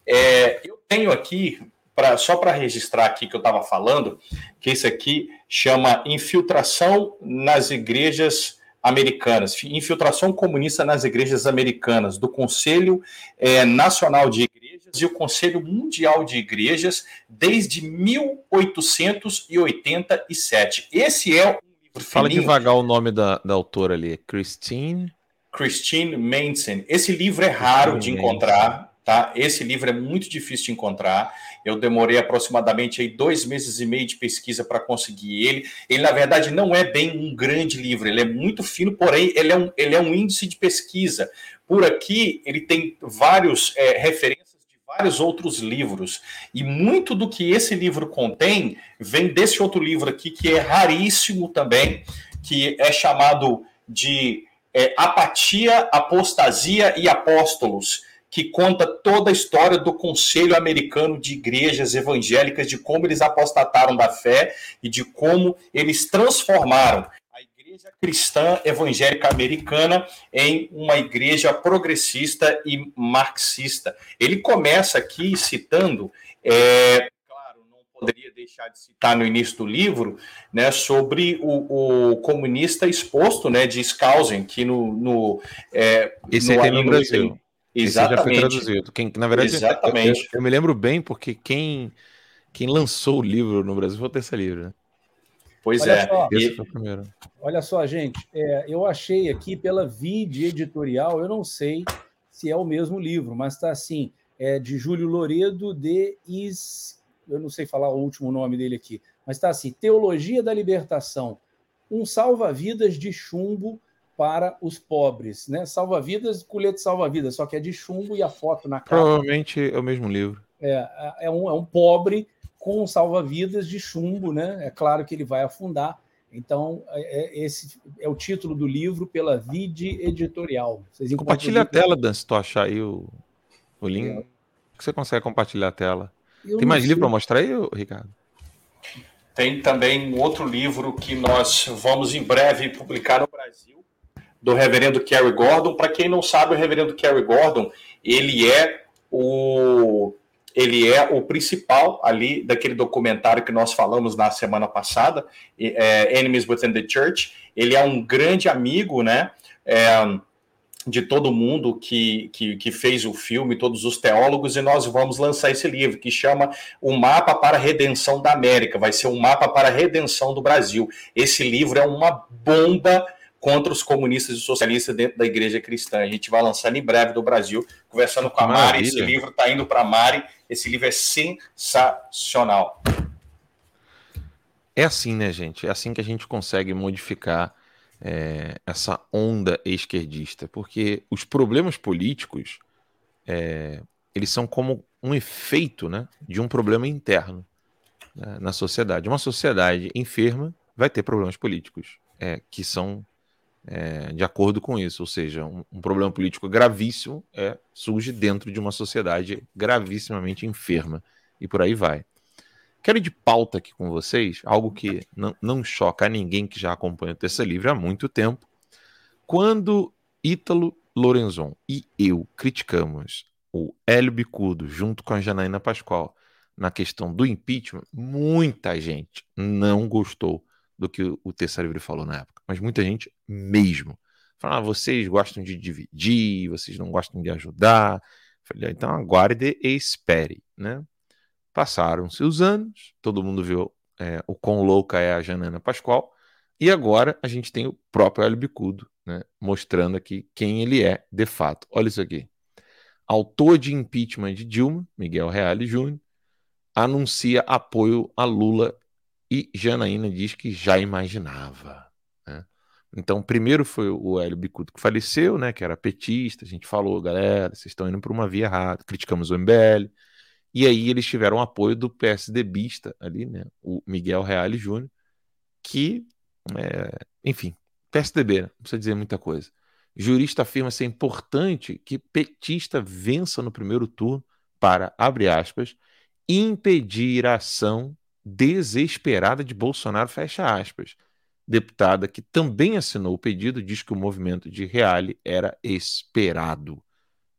é, eu tenho aqui, pra, só para registrar aqui que eu estava falando, que esse aqui chama Infiltração nas Igrejas Americanas, Infiltração Comunista nas Igrejas Americanas, do Conselho é, Nacional de Igrejas e o Conselho Mundial de Igrejas desde 1887. Esse é Fala devagar o nome da, da autora ali. Christine. Christine Manson. Esse livro é raro de encontrar, tá? Esse livro é muito difícil de encontrar. Eu demorei aproximadamente aí dois meses e meio de pesquisa para conseguir ele. Ele, na verdade, não é bem um grande livro, ele é muito fino, porém, ele é um, ele é um índice de pesquisa. Por aqui, ele tem vários é, referências vários outros livros. E muito do que esse livro contém vem desse outro livro aqui, que é raríssimo também, que é chamado de é, Apatia, Apostasia e Apóstolos, que conta toda a história do Conselho Americano de Igrejas Evangélicas, de como eles apostataram da fé e de como eles transformaram igreja cristã evangélica americana em uma igreja progressista e marxista. Ele começa aqui citando, é, claro, não poderia deixar de citar no início do livro, né, sobre o, o comunista exposto, né, de Skousen, que no, no é, esse no, aí tem no Brasil. Exatamente. Esse já foi traduzido. Quem, na verdade, Exatamente. Eu, eu, me lembro bem porque quem quem lançou o livro no Brasil foi o Terça Livre, né? Pois olha é. Só, e... Olha só, gente, é, eu achei aqui pela Vide Editorial, eu não sei se é o mesmo livro, mas está assim, é de Júlio Loredo de Is... Eu não sei falar o último nome dele aqui, mas está assim, Teologia da Libertação, um salva-vidas de chumbo para os pobres, né? Salva-vidas, colete salva-vidas, só que é de chumbo e a foto na capa. Provavelmente é o mesmo livro. É, é um, é um pobre com salva-vidas de chumbo, né? É claro que ele vai afundar Então, é, é, esse é o título do livro pela Vide Editorial. Compartilha a tela, Dan, se tu achar aí o, o link. É. Você consegue compartilhar a tela. Eu Tem mais sei. livro para mostrar aí, Ricardo? Tem também um outro livro que nós vamos em breve publicar no Brasil, do reverendo Kerry Gordon. Para quem não sabe, o reverendo Kerry Gordon, ele é o ele é o principal ali daquele documentário que nós falamos na semana passada, é, Enemies Within the Church. Ele é um grande amigo, né? É, de todo mundo que, que, que, fez o filme, todos os teólogos, e nós vamos lançar esse livro que chama O Mapa para a Redenção da América. Vai ser um mapa para a redenção do Brasil. Esse livro é uma bomba contra os comunistas e socialistas dentro da igreja cristã. A gente vai lançar em breve do Brasil, conversando com a Mari. Esse livro está indo para a Mari. Esse livro é sensacional. É assim, né, gente? É assim que a gente consegue modificar é, essa onda esquerdista, porque os problemas políticos é, eles são como um efeito né, de um problema interno né, na sociedade. Uma sociedade enferma vai ter problemas políticos é, que são é, de acordo com isso, ou seja, um, um problema político gravíssimo é, surge dentro de uma sociedade gravissimamente enferma e por aí vai. Quero ir de pauta aqui com vocês, algo que não, não choca a ninguém que já acompanha o Terça Livre há muito tempo. Quando Ítalo Lorenzon e eu criticamos o Hélio Bicudo junto com a Janaína Pascoal na questão do impeachment, muita gente não gostou do que o Terça Livre falou na época, mas muita gente mesmo. Falaram, ah, vocês gostam de dividir, vocês não gostam de ajudar. Falei, ah, então aguarde e espere, né? Passaram-se os anos, todo mundo viu é, o quão louca é a Janana Pascoal, e agora a gente tem o próprio Hélio Bicudo, né, mostrando aqui quem ele é de fato. Olha isso aqui. Autor de impeachment de Dilma, Miguel Reale Júnior, anuncia apoio a Lula e Janaína diz que já imaginava. Né? Então, primeiro foi o Hélio Bicudo que faleceu, né, que era petista, a gente falou, galera, vocês estão indo por uma via errada, criticamos o MBL, e aí eles tiveram apoio do PSDBista ali, né? O Miguel Reale Júnior, que, é, enfim, PSDB, não precisa dizer muita coisa. Jurista afirma ser importante que petista vença no primeiro turno para, abre aspas, impedir a ação desesperada de Bolsonaro, fecha aspas. Deputada que também assinou o pedido diz que o movimento de Reale era esperado.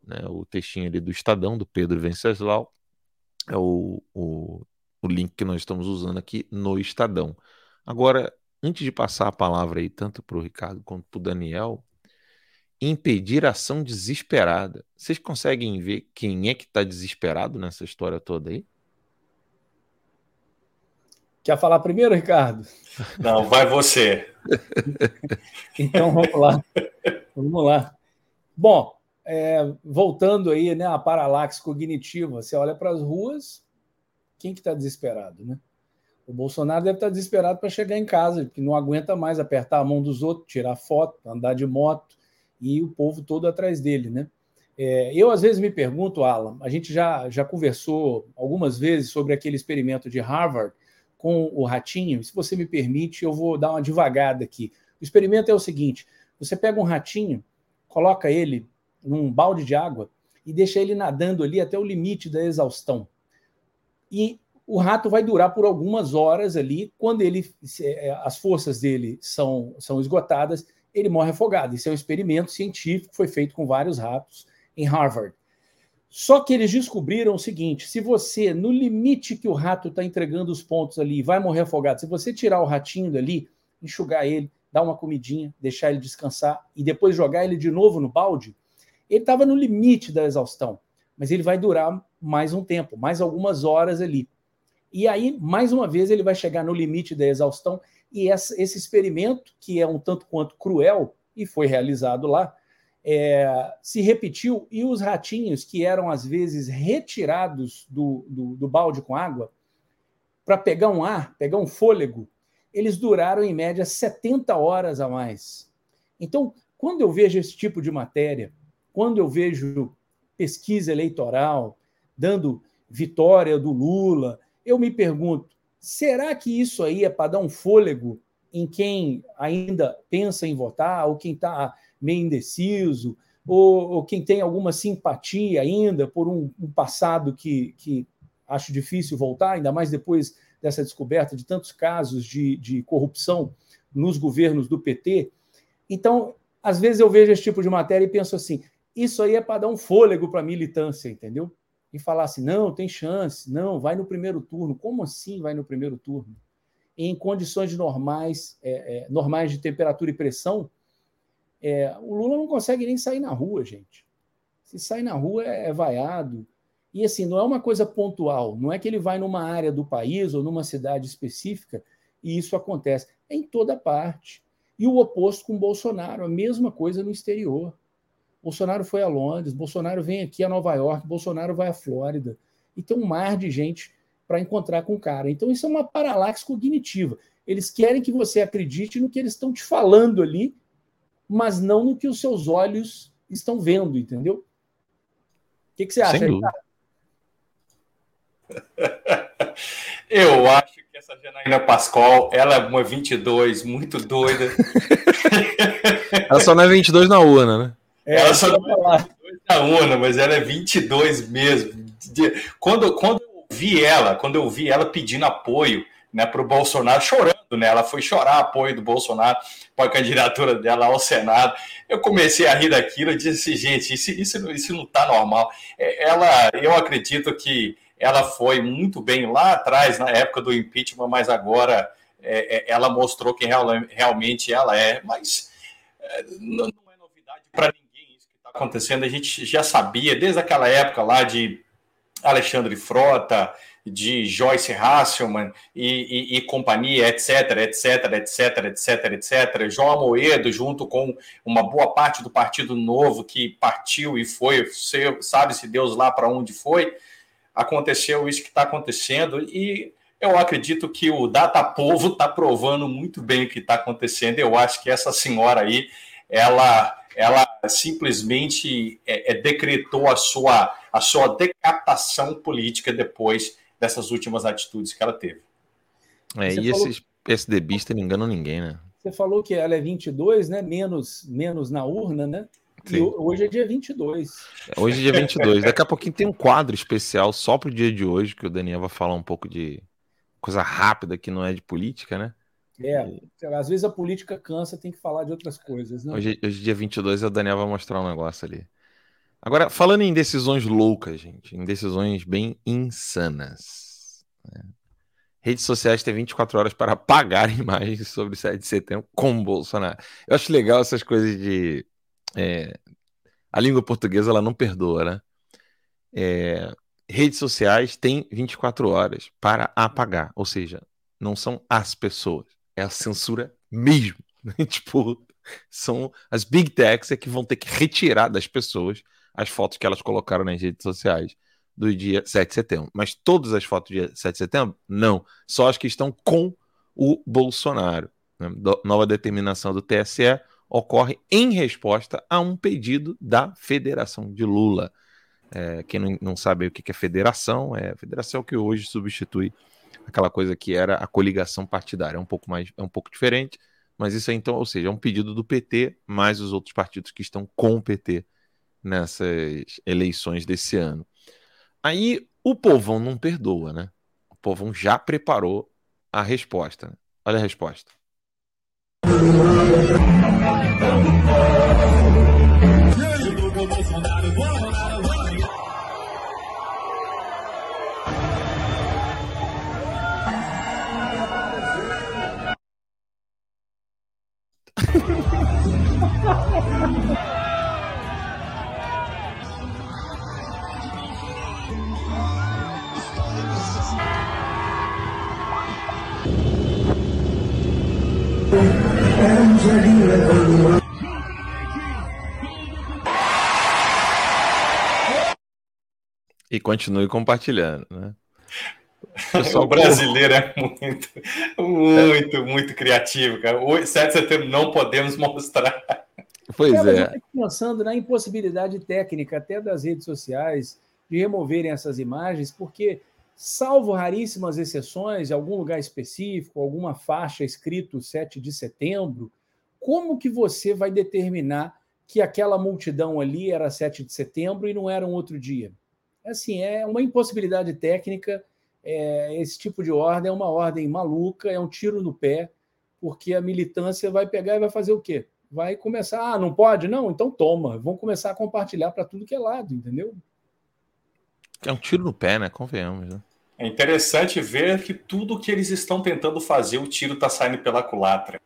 Né? O textinho ali do Estadão, do Pedro Venceslau, é o, o, o link que nós estamos usando aqui no Estadão. Agora, antes de passar a palavra aí, tanto para o Ricardo quanto para o Daniel, impedir ação desesperada. Vocês conseguem ver quem é que está desesperado nessa história toda aí? Quer falar primeiro, Ricardo? Não, vai você. [LAUGHS] então vamos lá. Vamos lá. Bom, é, voltando aí, né, a paralaxe cognitiva, você olha para as ruas, quem que está desesperado, né? O Bolsonaro deve estar tá desesperado para chegar em casa, porque não aguenta mais apertar a mão dos outros, tirar foto, andar de moto e o povo todo atrás dele, né? É, eu às vezes me pergunto, Alan, a gente já, já conversou algumas vezes sobre aquele experimento de Harvard com o ratinho. Se você me permite, eu vou dar uma devagada aqui. O experimento é o seguinte: você pega um ratinho, coloca ele num balde de água e deixa ele nadando ali até o limite da exaustão. E o rato vai durar por algumas horas ali. Quando ele, é, as forças dele são, são esgotadas, ele morre afogado. Isso é um experimento científico que foi feito com vários ratos em Harvard. Só que eles descobriram o seguinte: se você, no limite que o rato está entregando os pontos ali, vai morrer afogado, se você tirar o ratinho dali, enxugar ele, dar uma comidinha, deixar ele descansar e depois jogar ele de novo no balde, ele estava no limite da exaustão, mas ele vai durar mais um tempo, mais algumas horas ali. E aí, mais uma vez, ele vai chegar no limite da exaustão. E essa, esse experimento, que é um tanto quanto cruel, e foi realizado lá, é, se repetiu. E os ratinhos, que eram às vezes retirados do, do, do balde com água, para pegar um ar, pegar um fôlego, eles duraram em média 70 horas a mais. Então, quando eu vejo esse tipo de matéria, quando eu vejo pesquisa eleitoral dando vitória do Lula, eu me pergunto: será que isso aí é para dar um fôlego em quem ainda pensa em votar, ou quem está meio indeciso, ou, ou, quem tem alguma simpatia ainda por um, um passado que, que acho difícil voltar, ainda mais depois dessa descoberta de tantos casos de, de corrupção nos governos do PT. Então, às vezes eu vejo esse tipo de matéria e penso assim: isso aí é para dar um fôlego para a militância, entendeu? E falar assim: não, tem chance, não, vai no primeiro turno. Como assim vai no primeiro turno? Em condições normais, é, é, normais de temperatura e pressão, é, o Lula não consegue nem sair na rua, gente. Se sai na rua é, é vaiado. E assim, não é uma coisa pontual, não é que ele vai numa área do país ou numa cidade específica e isso acontece. É em toda parte. E o oposto com Bolsonaro, a mesma coisa no exterior. Bolsonaro foi a Londres, Bolsonaro vem aqui a Nova York, Bolsonaro vai à Flórida. E tem um mar de gente para encontrar com o cara. Então, isso é uma paralaxe cognitiva. Eles querem que você acredite no que eles estão te falando ali, mas não no que os seus olhos estão vendo, entendeu? O que, que você acha? Aí, [LAUGHS] Eu acho que essa Janaína Pascoal, ela é uma 22 muito doida. [LAUGHS] ela só não é 22 na urna, né? É, ela só não é 22 na urna, mas ela é 22 mesmo. Quando, quando eu vi ela, quando eu vi ela pedindo apoio né, para o Bolsonaro, chorando, né? Ela foi chorar apoio do Bolsonaro para a candidatura dela ao Senado. Eu comecei a rir daquilo e disse gente, isso, isso, isso não está normal. É, ela, eu acredito que ela foi muito bem lá atrás, na época do impeachment, mas agora é, é, ela mostrou quem real, realmente ela é. Mas é, não, é novidade para ninguém isso que está acontecendo. A gente já sabia desde aquela época lá de Alexandre Frota, de Joyce Hasselman e, e, e, companhia, etc, etc, etc, etc, etc. João Amoedo, junto com uma boa parte do Partido Novo que partiu e foi, sabe-se Deus lá para onde foi aconteceu isso que está acontecendo e eu acredito que o Data Povo está provando muito bem o que está acontecendo. Eu acho que essa senhora aí, ela, ela simplesmente é, é, decretou a sua, a sua decapitação política depois dessas últimas atitudes que ela teve. É, e falou... esses PSDBistas não enganam ninguém, né? Você falou que ela é 22, né? Menos, menos na urna, né? E hoje é dia 22. Hoje é dia 22. Daqui a pouquinho tem um quadro especial só para o dia de hoje, que o Daniel vai falar um pouco de coisa rápida que não é de política, né? É, às vezes a política cansa, tem que falar de outras coisas, né? Hoje, hoje dia 22, o Daniel vai mostrar um negócio ali. Agora, falando em decisões loucas, gente, em decisões bem insanas. Né? Redes sociais têm 24 horas para apagar [LAUGHS] imagens sobre o 7 de setembro com Bolsonaro. Eu acho legal essas coisas de é, a língua portuguesa ela não perdoa, né? É, redes sociais têm 24 horas para apagar, ou seja, não são as pessoas, é a censura mesmo. [LAUGHS] Tipo, são as big techs é que vão ter que retirar das pessoas as fotos que elas colocaram nas redes sociais do dia 7 de setembro. Mas todas as fotos do dia 7 de setembro? Não. Só as que estão com o Bolsonaro. Né? Nova determinação do TSE ocorre em resposta a um pedido da Federação de Lula. É, quem não, não, sabe o que é federação, é a federação que hoje substitui aquela coisa que era a coligação partidária. É um pouco mais, é um pouco diferente, mas isso é então, ou seja, é um pedido do PT mais os outros partidos que estão com o PT nessas eleições desse ano. Aí o povão não perdoa, né? O povão já preparou a resposta. Olha a resposta. [LAUGHS] E continue compartilhando, né? [LAUGHS] o brasileiro é muito, muito, muito criativo, cara. O 7 de setembro não podemos mostrar. Pois é. é. pensando na impossibilidade técnica até das redes sociais de removerem essas imagens, porque salvo raríssimas exceções, em algum lugar específico, alguma faixa escrito 7 de setembro, como que você vai determinar que aquela multidão ali era 7 de setembro e não era um outro dia? Assim, é uma impossibilidade técnica. É, esse tipo de ordem é uma ordem maluca, é um tiro no pé, porque a militância vai pegar e vai fazer o quê? Vai começar, ah, não pode? Não, então toma. Vão começar a compartilhar para tudo que é lado, entendeu? É um tiro no pé, né? Convenhamos, né? É interessante ver que tudo que eles estão tentando fazer, o tiro está saindo pela culatra.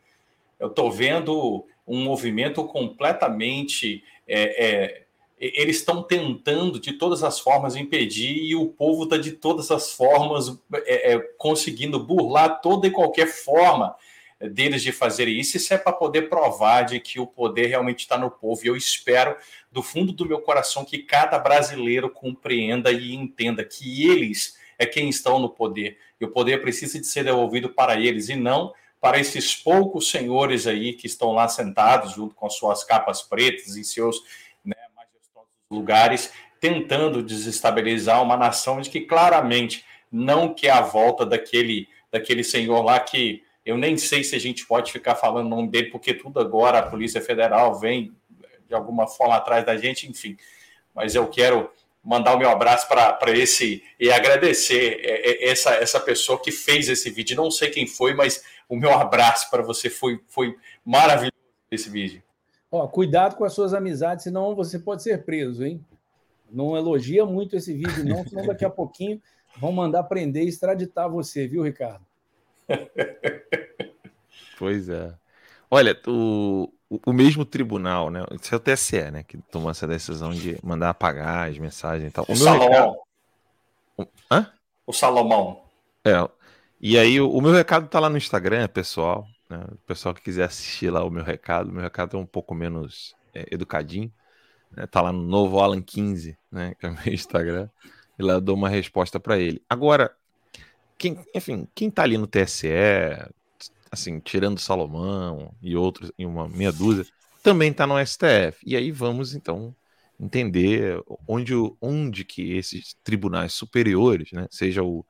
Eu estou vendo um movimento completamente. É, é, eles estão tentando de todas as formas impedir e o povo está de todas as formas é, é, conseguindo burlar toda e qualquer forma deles de fazer isso. Isso é para poder provar de que o poder realmente está no povo. E eu espero, do fundo do meu coração, que cada brasileiro compreenda e entenda que eles é quem estão no poder. E o poder precisa de ser devolvido para eles e não para esses poucos senhores aí que estão lá sentados junto com suas capas pretas em seus lugares, tentando desestabilizar uma nação de que claramente não quer a volta daquele, daquele senhor lá que eu nem sei se a gente pode ficar falando o nome dele, porque tudo agora a Polícia Federal vem de alguma forma atrás da gente, enfim. Mas eu quero mandar o meu abraço para esse e agradecer é, é, essa, essa pessoa que fez esse vídeo. Não sei quem foi, mas o meu abraço para você foi, foi maravilhoso esse vídeo. Ó, cuidado com as suas amizades, senão você pode ser preso, hein? Não elogia muito esse vídeo, não, senão daqui a pouquinho vão mandar prender e extraditar você, viu, Ricardo? [LAUGHS] pois é. Olha, o, o, mesmo tribunal, né? Isso é o TSE, né? Que tomou essa decisão de mandar apagar as mensagens e tal. O, o Salomão. Recado... Hã? O Salomão. É. E aí, o, o meu recado tá lá no Instagram, pessoal. Né? O pessoal que quiser assistir lá o meu recado. Meu recado é um pouco menos é, educadinho. Né? Tá lá no novo Alan 15, né? [LAUGHS] Que é o meu Instagram. E lá eu dou uma resposta para ele. Agora, quem, enfim, quem tá ali no TSE, assim, tirando Salomão e outros, em uma meia dúzia, também está no STF. E aí vamos, então, entender onde, onde que esses tribunais superiores, né, seja o,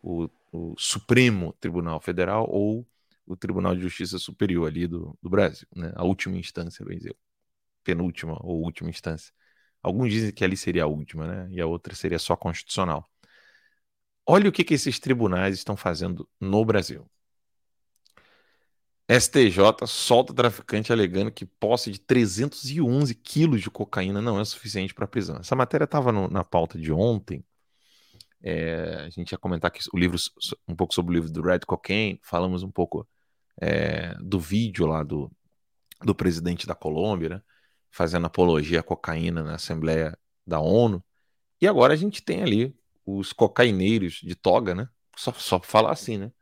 o, o Supremo Tribunal Federal ou o Tribunal de Justiça Superior ali do, do Brasil, né, a última instância, bem dizer, penúltima ou última instância. Alguns dizem que ali seria a última, né, e a outra seria só constitucional. Olha o que, que esses tribunais estão fazendo no Brasil. STJ solta traficante alegando que posse de 311 quilos de cocaína não é suficiente para prisão. Essa matéria estava na pauta de ontem. É, a gente ia comentar aqui o livro, um pouco sobre o livro do Red Cocaine. Falamos um pouco é, do vídeo lá do, do presidente da Colômbia, né, fazendo apologia à cocaína na Assembleia da ONU. E agora a gente tem ali os cocaineiros de toga, né? Só, só falar assim, né?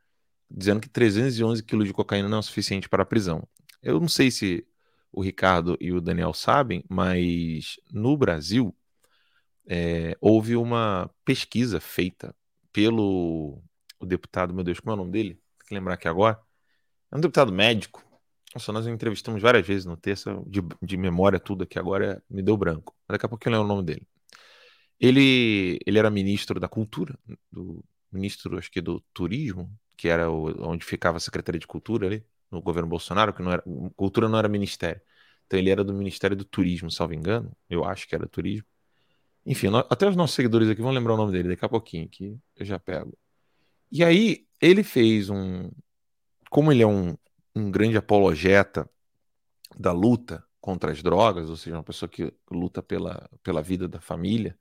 dizendo que 311 quilos de cocaína não é suficiente para a prisão. Eu não sei se o Ricardo e o Daniel sabem, mas no Brasil é, houve uma pesquisa feita pelo o deputado, meu Deus, como é o nome dele? Tem que lembrar aqui agora. É um deputado médico. Nossa, nós entrevistamos várias vezes no terça, de, de memória, tudo aqui agora me deu branco. Daqui a pouco eu lembro o nome dele. Ele, ele era ministro da Cultura, do ministro, acho que do Turismo, que era o, onde ficava a Secretaria de Cultura ali, no governo Bolsonaro, que não era, cultura não era ministério. Então ele era do Ministério do Turismo, salvo engano. Eu acho que era turismo. Enfim, até os nossos seguidores aqui vão lembrar o nome dele daqui a pouquinho, que eu já pego. E aí, ele fez um. Como ele é um, um grande apologeta da luta contra as drogas, ou seja, uma pessoa que luta pela, pela vida da família,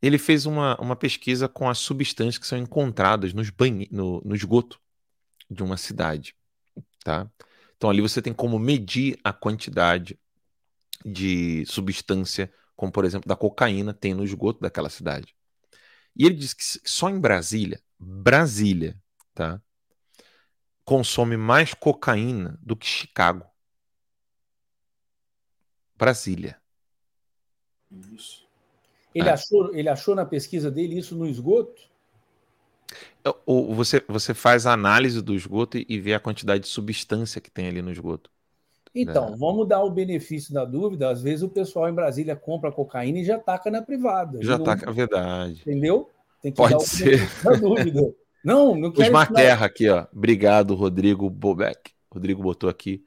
ele fez uma, uma pesquisa com as substâncias que são encontradas nos banhe no, no esgoto de uma cidade, tá? Então ali você tem como medir a quantidade de substância, como por exemplo da cocaína, tem no esgoto daquela cidade. E ele diz que só em Brasília, Brasília, tá? Consome mais cocaína do que Chicago. Brasília. Isso. Ele, é. achou, ele achou na pesquisa dele isso no esgoto? Ou você, você faz a análise do esgoto e vê a quantidade de substância que tem ali no esgoto. Então, é. vamos dar o benefício da dúvida. Às vezes o pessoal em Brasília compra cocaína e já taca na privada. Já taca, é verdade. Entendeu? Tem que Pode ser. Na dúvida. [LAUGHS] Não, não quero. Osmar Terra aqui, ó. Obrigado, Rodrigo Bobeck. Rodrigo botou aqui.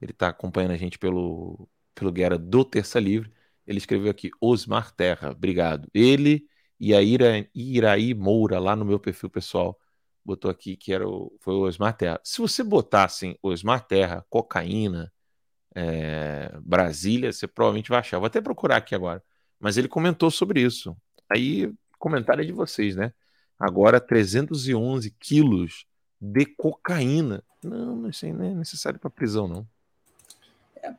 Ele está acompanhando a gente pelo, pelo Guerra do Terça Livre. Ele escreveu aqui, Osmar Terra, obrigado. Ele e a Ira, Iraí Moura, lá no meu perfil pessoal, botou aqui que era o, foi o Osmar Terra. Se você botasse Osmar Terra, cocaína, é, Brasília, você provavelmente vai achar. Vou até procurar aqui agora. Mas ele comentou sobre isso. Aí, comentário é de vocês, né? Agora, 311 quilos de cocaína. Não, isso aí não é necessário para prisão, não. É.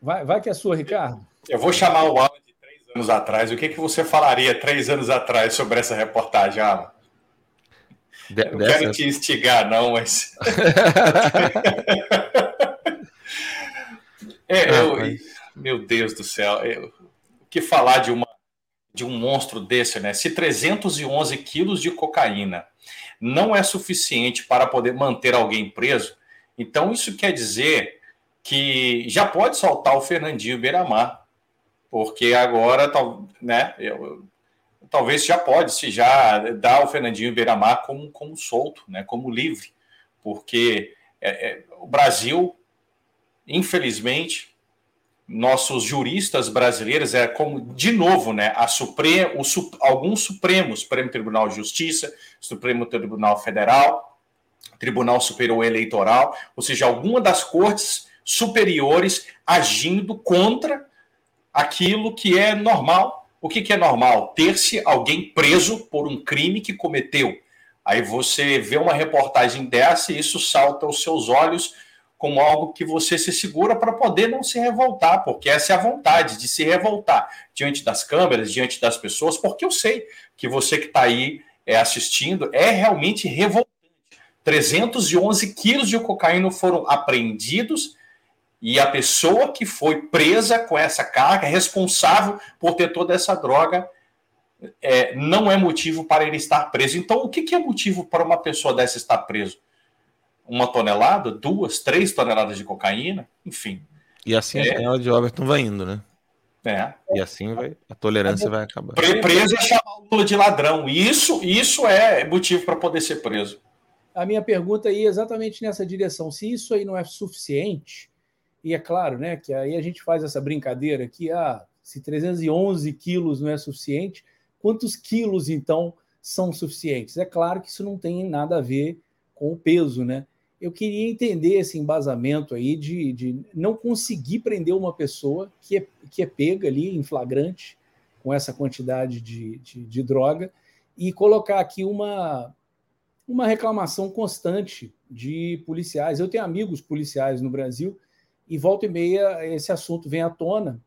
Vai, vai que é sua, Ricardo. Eu vou chamar o Alan de três anos atrás. O que, que você falaria três anos atrás sobre essa reportagem, Alan? De, eu não dessa... quero te instigar, não, mas. [LAUGHS] é, ah, eu, mas... Meu Deus do céu. Eu, o que falar de, uma, de um monstro desse, né? Se 311 quilos de cocaína não é suficiente para poder manter alguém preso, então isso quer dizer que já pode soltar o Fernandinho Beiramar porque agora, né, eu, talvez já pode se já dar o Fernandinho Beiramar como, como solto, né, como livre, porque é, é, o Brasil, infelizmente, nossos juristas brasileiros é como de novo, né, a Suprema, o, alguns Supremos, Supremo Tribunal de Justiça, Supremo Tribunal Federal, Tribunal Superior Eleitoral, ou seja, alguma das cortes superiores agindo contra aquilo que é normal. O que, que é normal? Ter-se alguém preso por um crime que cometeu. Aí você vê uma reportagem dessa e isso salta aos seus olhos como algo que você se segura para poder não se revoltar, porque essa é a vontade de se revoltar diante das câmeras, diante das pessoas, porque eu sei que você que está aí é, assistindo é realmente revoltante. 311 quilos de cocaína foram apreendidos e a pessoa que foi presa com essa carga, responsável por ter toda essa droga, é, não é motivo para ele estar preso. Então, o que, que é motivo para uma pessoa dessa estar preso? Uma tonelada, duas, três toneladas de cocaína, enfim. E assim é. a janela de Overton vai indo, né? É. E assim vai, a tolerância vai acabar. Preso é chamar o de ladrão. Isso, isso é motivo para poder ser preso. A minha pergunta ia exatamente nessa direção. Se isso aí não é suficiente, e é claro, né, que aí a gente faz essa brincadeira que ah, se 311 quilos não é suficiente, quantos quilos então são suficientes? É claro que isso não tem nada a ver com o peso, né? Eu queria entender esse embasamento aí de, de não conseguir prender uma pessoa que é, que é pega ali em flagrante com essa quantidade de, de, de droga e colocar aqui uma, uma reclamação constante de policiais. Eu tenho amigos policiais no Brasil e volta e meia esse assunto vem à tona,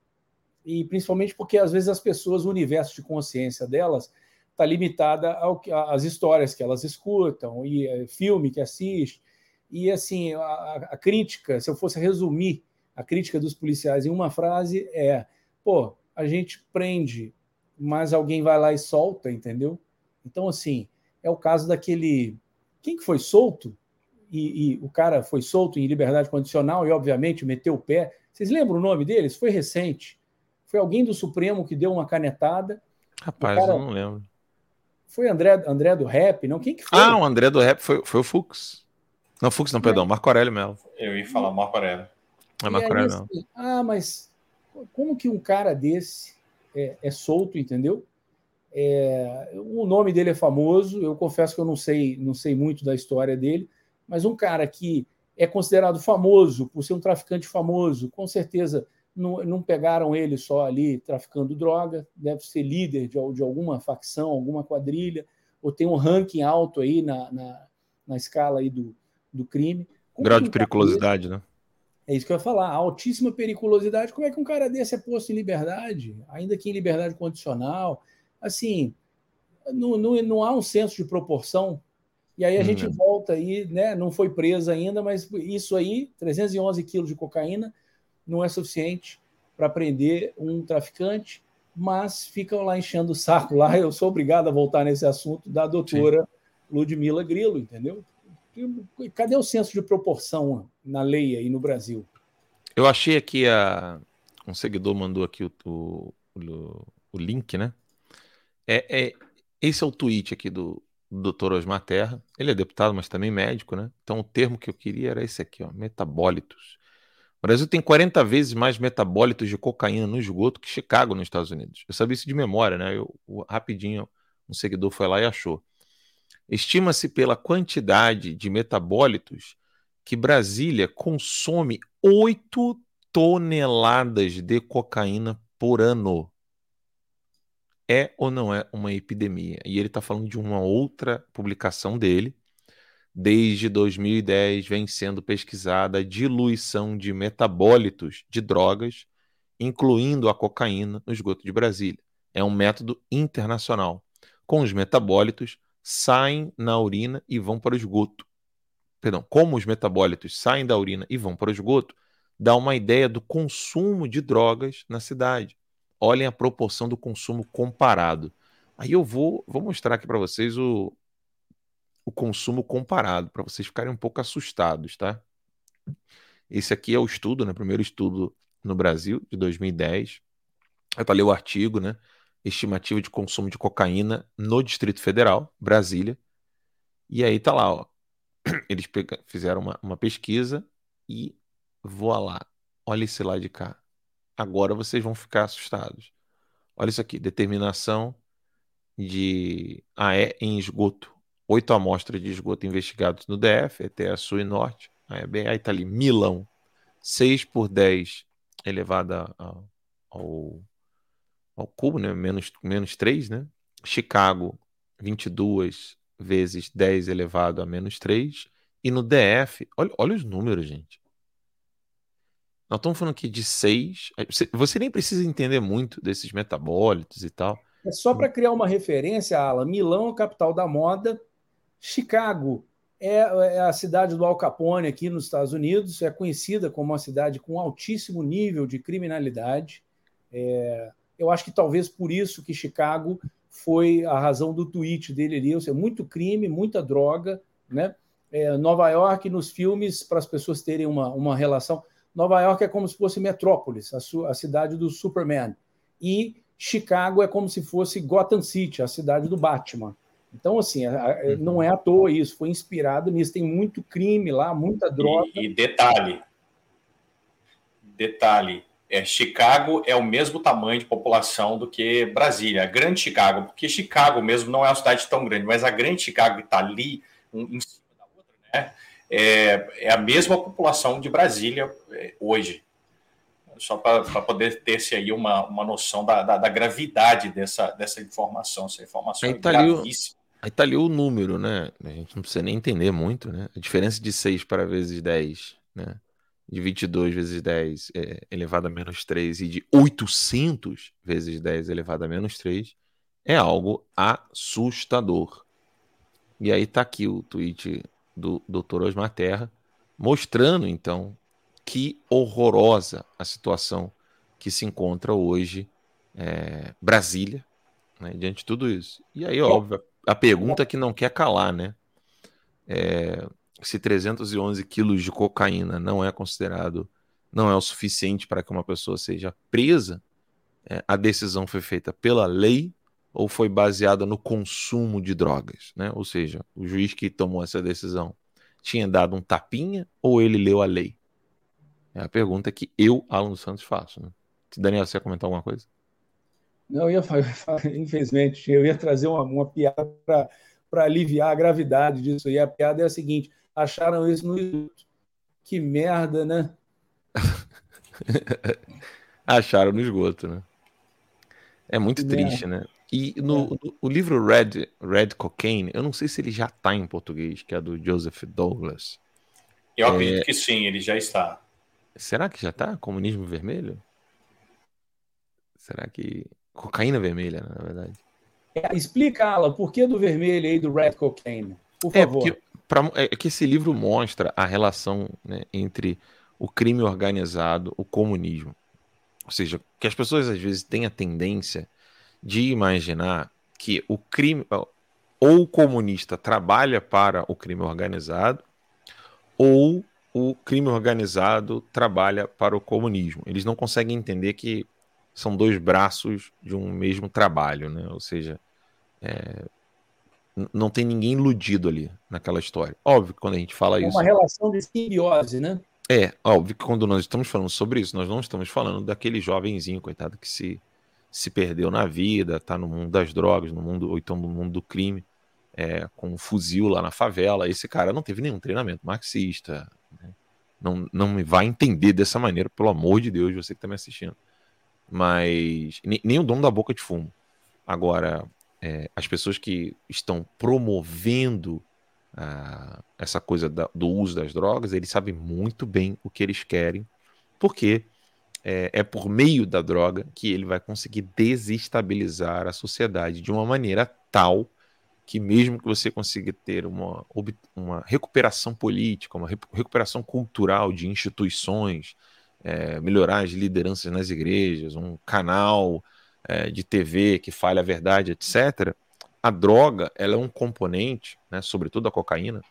e principalmente porque às vezes as pessoas, o universo de consciência delas está limitada ao, às histórias que elas escutam, e é, filme que assiste, e assim, a, a crítica, se eu fosse resumir a crítica dos policiais em uma frase, é: pô, a gente prende, mas alguém vai lá e solta, entendeu? Então, assim, é o caso daquele. Quem que foi solto? e, e, o cara foi solto em liberdade condicional e, obviamente, meteu o pé. Vocês lembram o nome deles? Foi recente. Foi alguém do Supremo que deu uma canetada. Rapaz, cara... eu não lembro. Foi André, André do Rap, não? Quem que foi? Ah, o André do Rap foi, foi o Fux. Não, Fux não, perdão, Marco Aurélio Melo. Eu ia falar Marco Aurélio. É Marco Aurélio assim, Ah, mas como que um cara desse é, é solto, entendeu? É, o nome dele é famoso, eu confesso que eu não sei, não sei muito da história dele, mas um cara que é considerado famoso por ser um traficante famoso, com certeza não, não pegaram ele só ali traficando droga, deve ser líder de, de alguma facção, alguma quadrilha, ou tem um ranking alto aí na, na, na escala aí do, do crime. Como Grau de periculosidade, né? É isso que eu ia falar. altíssima periculosidade. Como é que um cara desse é posto em liberdade, ainda que em liberdade condicional? Assim, não, não, não há um senso de proporção e aí a hum. gente volta aí, né? Não foi presa ainda, mas isso aí, 311 quilos de cocaína, não é suficiente para prender um traficante, mas ficam lá enchendo o saco lá. [LAUGHS] Eu sou obrigado a voltar nesse assunto da doutora Sim. Ludmila Grilo, entendeu? Cadê o senso de proporção na lei aí no Brasil? Eu achei aqui a um seguidor mandou aqui o, o, o, link, né? É, é, esse é o tweet aqui do, do Dr. Osmar Terra. Ele é deputado, mas também médico, né? Então o termo que eu queria era esse aqui, ó, metabólitos. O Brasil tem 40 vezes mais metabólitos de cocaína no esgoto que Chicago, nos Estados Unidos. Eu sabia isso de memória, né? Eu, rapidinho, um seguidor foi lá e achou. Estima-se pela quantidade de metabólitos que Brasília consome 8 toneladas de cocaína por ano. É ou não é uma epidemia? E ele está falando de uma outra publicação dele, Desde 2010 vem sendo pesquisada a diluição de metabólitos de drogas, incluindo a cocaína, no esgoto de Brasília. É um método internacional. Com os metabólitos, saem na urina e vão para o esgoto. Perdão, como os metabólitos saem da urina e vão para o esgoto, dá uma ideia do consumo de drogas na cidade. Olhem a proporção do consumo comparado. Aí eu vou, vou mostrar aqui para vocês o, o consumo comparado, para vocês ficarem um pouco assustados, tá? Esse aqui é o estudo, né? Primeiro estudo no Brasil, de 2010. Eu falei o artigo, né? Estimativa de consumo de cocaína no Distrito Federal, Brasília. E aí tá lá, ó. [CLEARS THROAT] Eles fizeram uma, uma pesquisa e voa lá. Olha esse lá de cá. Agora vocês vão ficar assustados. Olha isso aqui, determinação de AE em esgoto oito amostras de esgoto investigados no DF, até a Sul e Norte. Aí tá ali, Milão, 6 por 10 elevada ao, ao cubo, né? menos, menos 3, né? Chicago, 22 vezes 10 elevado a menos 3. E no DF, olha, olha os números, gente. Nós estamos falando aqui de 6. Você, você nem precisa entender muito desses metabólitos e tal. É só para criar uma referência, Alan. Milão é a capital da moda, Chicago é, é, a cidade do Al Capone aqui nos Estados Unidos, é conhecida como uma cidade com altíssimo nível de criminalidade. É, eu acho que talvez por isso que Chicago foi a razão do tweet dele ali, ou seja, muito crime, muita droga, né? É, Nova York, nos filmes, para as pessoas terem uma, uma relação, Nova York é como se fosse Metrópolis, a, a cidade do Superman, e Chicago é como se fosse Gotham City, a cidade do Batman. Então, assim, uhum. não é à toa isso, foi inspirado nisso. Tem muito crime lá, muita droga. E, e detalhe, detalhe, é, Chicago é o mesmo tamanho de população do que Brasília, a grande Chicago, porque Chicago mesmo não é uma cidade tão grande, mas a grande Chicago que está ali, um, em cima da outra, né, é, é, a mesma população de Brasília é, hoje. Só para poder ter-se aí uma, uma noção da, da, da, gravidade dessa, dessa informação. Essa informação é gravíssima. Aí tá ali o número, né? A gente não precisa nem entender muito, né? A diferença de 6 para vezes 10, né? De 22 vezes 10 é, elevado a menos 3 e de 800 vezes 10 elevado a menos 3 é algo assustador. E aí tá aqui o tweet do Dr. Osmar Terra mostrando, então, que horrorosa a situação que se encontra hoje é, Brasília, né, diante de tudo isso. E aí, óbvio, a pergunta que não quer calar, né? É, se 311 quilos de cocaína não é considerado, não é o suficiente para que uma pessoa seja presa, é, a decisão foi feita pela lei ou foi baseada no consumo de drogas, né? Ou seja, o juiz que tomou essa decisão tinha dado um tapinha ou ele leu a lei? É a pergunta que eu, Alan Santos, faço. Né? Daniel, você ia comentar alguma coisa? Não, eu ia, [LAUGHS] infelizmente, eu ia trazer uma, uma piada para aliviar a gravidade disso. E a piada é a seguinte: acharam isso no esgoto. Que merda, né? [LAUGHS] acharam no esgoto, né? É muito triste, é. né? E no, é. no, o livro Red, Red Cocaine, eu não sei se ele já está em português, que é do Joseph Douglas. Eu acredito é... que sim, ele já está. Será que já está? Comunismo Vermelho? Será que. Cocaína vermelha, na verdade. É, explica, Alan, por que do vermelho aí do Red Cocaine? Por é, favor. É, porque, pra, é que esse livro mostra a relação né, entre o crime organizado, o comunismo. Ou seja, que as pessoas às vezes têm a tendência de imaginar que o crime ou o comunista trabalha para o crime organizado ou o crime organizado trabalha para o comunismo. Eles não conseguem entender que são dois braços de um mesmo trabalho, né? Ou seja, é, não tem ninguém iludido ali naquela história. Óbvio que quando a gente fala é isso. É uma relação de simbiose, né? É, óbvio que quando nós estamos falando sobre isso, nós não estamos falando daquele jovenzinho, coitado, que se, se perdeu na vida, tá no mundo das drogas, no mundo, ou então no mundo do crime, é, com um fuzil lá na favela. Esse cara não teve nenhum treinamento marxista. Né? Não, não me vai entender dessa maneira, pelo amor de Deus, você que está me assistindo. Mas nem, nem o dono da boca de fumo. Agora, é, as pessoas que estão promovendo ah, essa coisa da, do uso das drogas, eles sabem muito bem o que eles querem, porque é, é, por meio da droga que ele vai conseguir desestabilizar a sociedade de uma maneira tal que, mesmo que você consiga ter uma, uma recuperação política, uma recuperação cultural de instituições, é, melhorar as lideranças nas igrejas, um canal é, de TV que fale a verdade, etc., a droga ela é um componente, né, sobretudo a cocaína,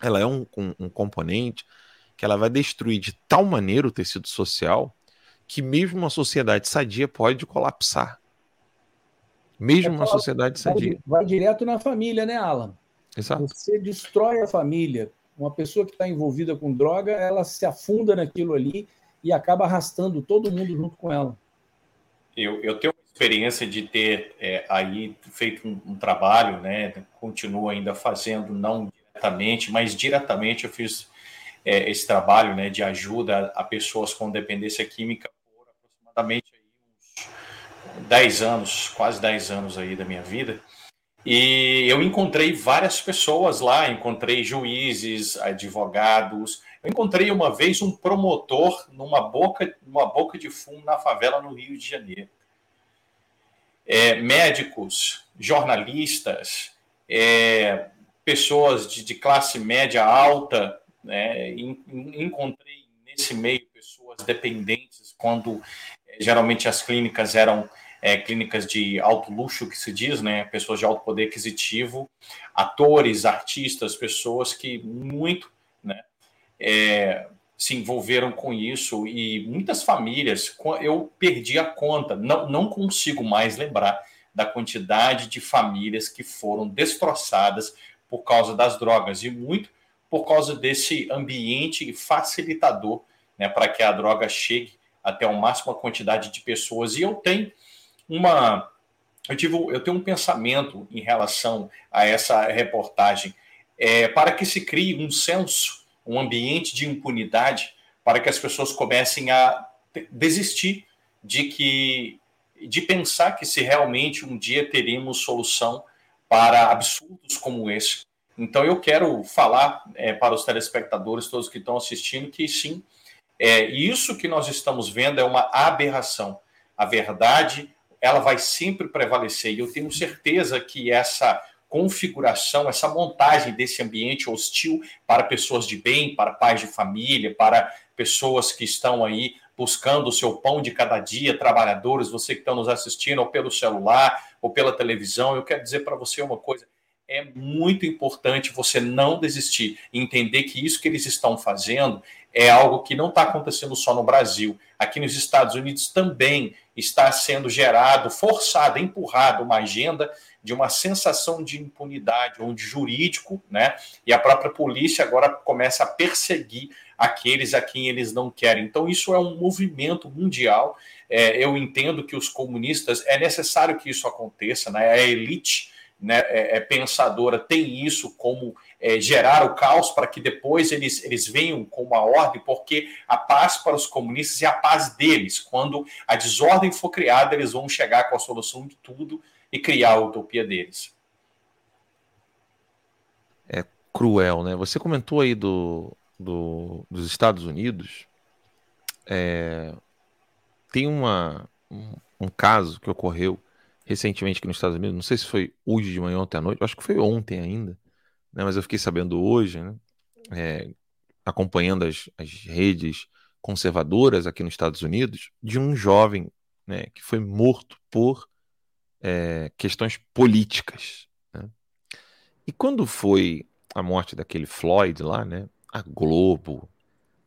ela é um, um, um componente que ela vai destruir de tal maneira o tecido social que mesmo uma sociedade sadia pode colapsar. Mesmo uma sociedade sadia. Vai, vai direto na família, né, Alan? Exato. Você destrói a família. Uma pessoa que está envolvida com droga, ela se afunda naquilo ali e acaba arrastando todo mundo junto com ela. Eu, eu tenho experiência de ter é, aí feito um, um, trabalho, né? Continuo ainda fazendo, não diretamente, mas diretamente eu fiz é, esse trabalho, né? De ajuda a, pessoas com dependência química por aproximadamente uns 10 anos, quase 10 anos aí da minha vida. E eu encontrei várias pessoas lá, encontrei juízes, advogados. Eu encontrei uma vez um promotor numa boca, numa boca de fumo na favela no Rio de Janeiro é, médicos, jornalistas, é, pessoas de, de, classe média alta. Né? Encontrei nesse meio pessoas dependentes, quando é, geralmente as clínicas eram é, clínicas de alto luxo, que se diz, né? pessoas de alto poder aquisitivo, atores, artistas, pessoas que muito? É, se envolveram com isso e muitas famílias, eu perdi a conta, não, não consigo mais lembrar da quantidade de famílias que foram destroçadas por causa das drogas e muito por causa desse ambiente facilitador né, para que a droga chegue até uma máxima quantidade de pessoas. E eu tenho uma. Eu, tive, eu tenho um pensamento em relação a essa reportagem, é, para que se crie um senso um ambiente de impunidade para que as pessoas comecem a desistir de que de pensar que se realmente um dia teríamos solução para absurdos como esse. Então eu quero falar é, para os telespectadores, todos que estão assistindo, que sim, é, isso que nós estamos vendo é uma aberração. A verdade ela vai sempre prevalecer e eu tenho certeza que essa configuração, essa montagem desse ambiente hostil para pessoas de bem, para pais de família, para pessoas que estão aí buscando o seu pão de cada dia, trabalhadores, você que está nos assistindo, ou pelo celular, ou pela televisão, eu quero dizer para você uma coisa: é muito importante você não desistir e entender que isso que eles estão fazendo é algo que não está acontecendo só no Brasil. Aqui nos Estados Unidos também está sendo gerado, forçado, empurrado uma agenda de uma sensação de impunidade, ou de jurídico, né? E a própria polícia agora começa a perseguir aqueles a quem eles não querem. Então, isso é um movimento mundial. É, eu entendo que os comunistas é necessário que isso aconteça, né? A elite né, é, é pensadora tem isso como é, gerar o caos para que depois eles, eles venham com uma ordem, porque a paz para os comunistas é a paz deles. Quando a desordem for criada, eles vão chegar com a solução de tudo e criar a utopia deles. É cruel, né? Você comentou aí do, do dos Estados Unidos. É, tem uma, um, um, caso que ocorreu recentemente aqui nos Estados Unidos. Não sei se foi hoje de manhã, ontem à noite. Acho que foi ontem ainda, né? Mas eu fiquei sabendo hoje, né? É, acompanhando as, as redes conservadoras aqui nos Estados Unidos, de um jovem né, que foi morto por é, questões políticas. Né? E quando foi a morte daquele Floyd lá, né? A Globo,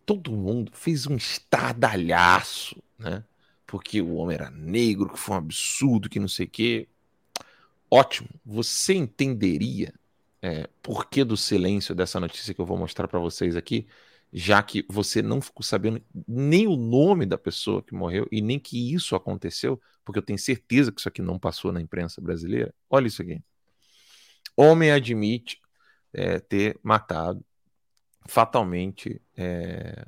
todo mundo fez um estardalhaço, né? Porque o homem era negro, que foi um absurdo, que não sei o quê. ótimo. Você entenderia é, por que do silêncio dessa notícia que eu vou mostrar para vocês aqui, já que você não ficou sabendo nem o nome da pessoa que morreu e nem que isso aconteceu, porque eu tenho certeza que isso aqui não passou na imprensa brasileira. Olha isso aqui. Homem admite é, ter matado fatalmente é,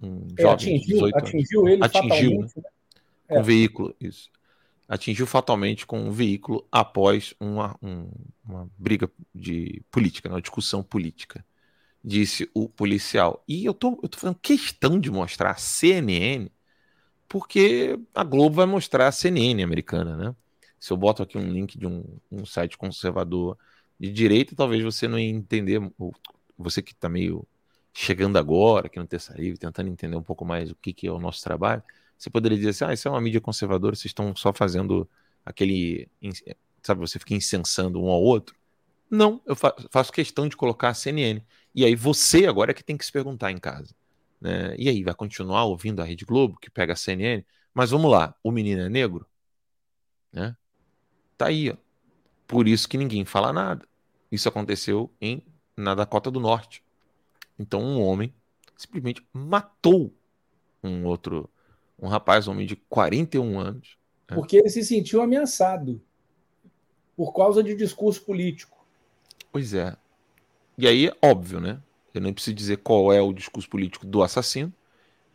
um é, jovem atingiu, 18 anos. Atingiu ele atingiu, fatalmente. Né? Com um veículo, isso atingiu fatalmente com um veículo após uma, um, uma briga de política, né, uma discussão política, disse o policial. E eu tô, eu tô fazendo questão de mostrar a CNN, porque a Globo vai mostrar a CNN americana, né? Se eu boto aqui um link de um, um site conservador de direita, talvez você não entender, você que está meio chegando agora, que não ter saído, tentando entender um pouco mais o que, que é o nosso trabalho, você poderia dizer assim, ah, isso é uma mídia conservadora, vocês estão só fazendo aquele, sabe, você fica incensando um ao outro. Não, eu fa faço questão de colocar a CNN. E aí você agora é que tem que se perguntar em casa. Né? E aí, vai continuar ouvindo a Rede Globo, que pega a CNN? Mas vamos lá, o menino é negro? Né? Tá aí, ó. Por isso que ninguém fala nada. Isso aconteceu em, na Dakota do Norte. Então, um homem simplesmente matou um outro um rapaz, um homem de 41 anos. Né? Porque ele se sentiu ameaçado por causa de discurso político. Pois é. E aí, óbvio, né? Eu nem preciso dizer qual é o discurso político do assassino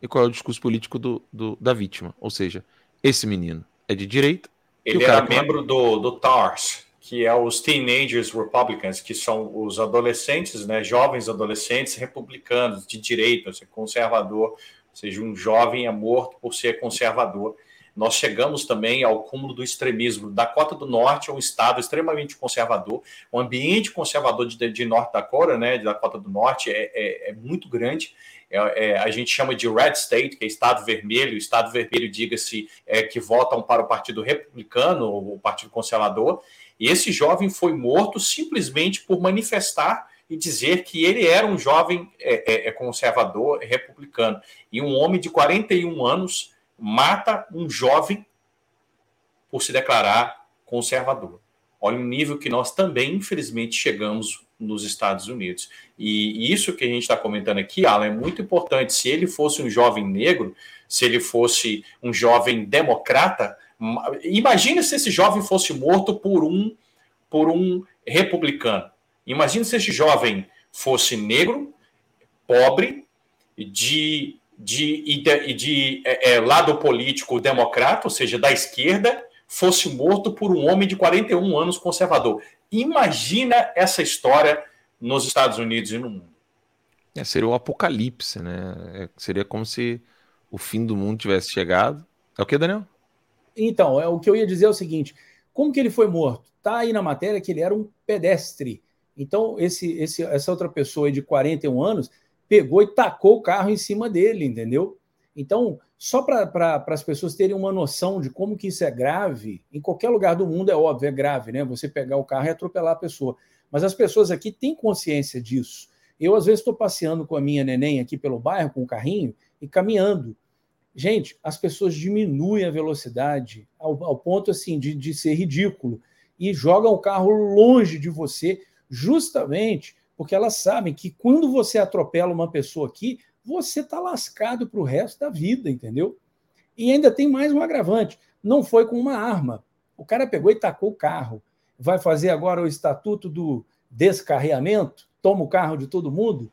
e qual é o discurso político do, do da vítima. Ou seja, esse menino é de direita. Ele era membro do, do TARS, que é os Teenagers Republicans, que são os adolescentes, né, jovens adolescentes republicanos de direita, conservador, ou seja, um jovem é morto por ser conservador. Nós chegamos também ao cúmulo do extremismo. Dakota do Norte é um estado extremamente conservador. O ambiente conservador de, de Norte Dakota, né, de Dakota do Norte, é, é, é muito grande. É, é, a gente chama de Red State, que é Estado Vermelho. Estado Vermelho, diga-se, é, que votam para o Partido Republicano, o Partido Conservador. E esse jovem foi morto simplesmente por manifestar e dizer que ele era um jovem é, é, é conservador, republicano. E um homem de 41 anos mata um jovem por se declarar conservador. Olha o nível que nós também, infelizmente, chegamos nos Estados Unidos. E isso que a gente está comentando aqui, Alan, é muito importante. Se ele fosse um jovem negro, se ele fosse um jovem democrata, imagine se esse jovem fosse morto por um por um republicano. Imagina se esse jovem fosse negro, pobre, de, de, de, de é, é, lado político democrata, ou seja, da esquerda, fosse morto por um homem de 41 anos conservador. Imagina essa história nos Estados Unidos e no mundo. É, seria um apocalipse, né? É, seria como se o fim do mundo tivesse chegado. É o que, Daniel? Então, é, o que eu ia dizer é o seguinte: como que ele foi morto? Tá aí na matéria que ele era um pedestre. Então, esse, esse, essa outra pessoa de 41 anos pegou e tacou o carro em cima dele, entendeu? Então, só para pra, as pessoas terem uma noção de como que isso é grave, em qualquer lugar do mundo é óbvio, é grave, né? Você pegar o carro e atropelar a pessoa. Mas as pessoas aqui têm consciência disso. Eu, às vezes, estou passeando com a minha neném aqui pelo bairro, com o carrinho, e caminhando. Gente, as pessoas diminuem a velocidade ao, ao ponto assim de, de ser ridículo e jogam o carro longe de você justamente porque elas sabem que quando você atropela uma pessoa aqui, você está lascado para o resto da vida, entendeu? E ainda tem mais um agravante: não foi com uma arma. O cara pegou e tacou o carro. Vai fazer agora o estatuto do descarreamento? Toma o carro de todo mundo?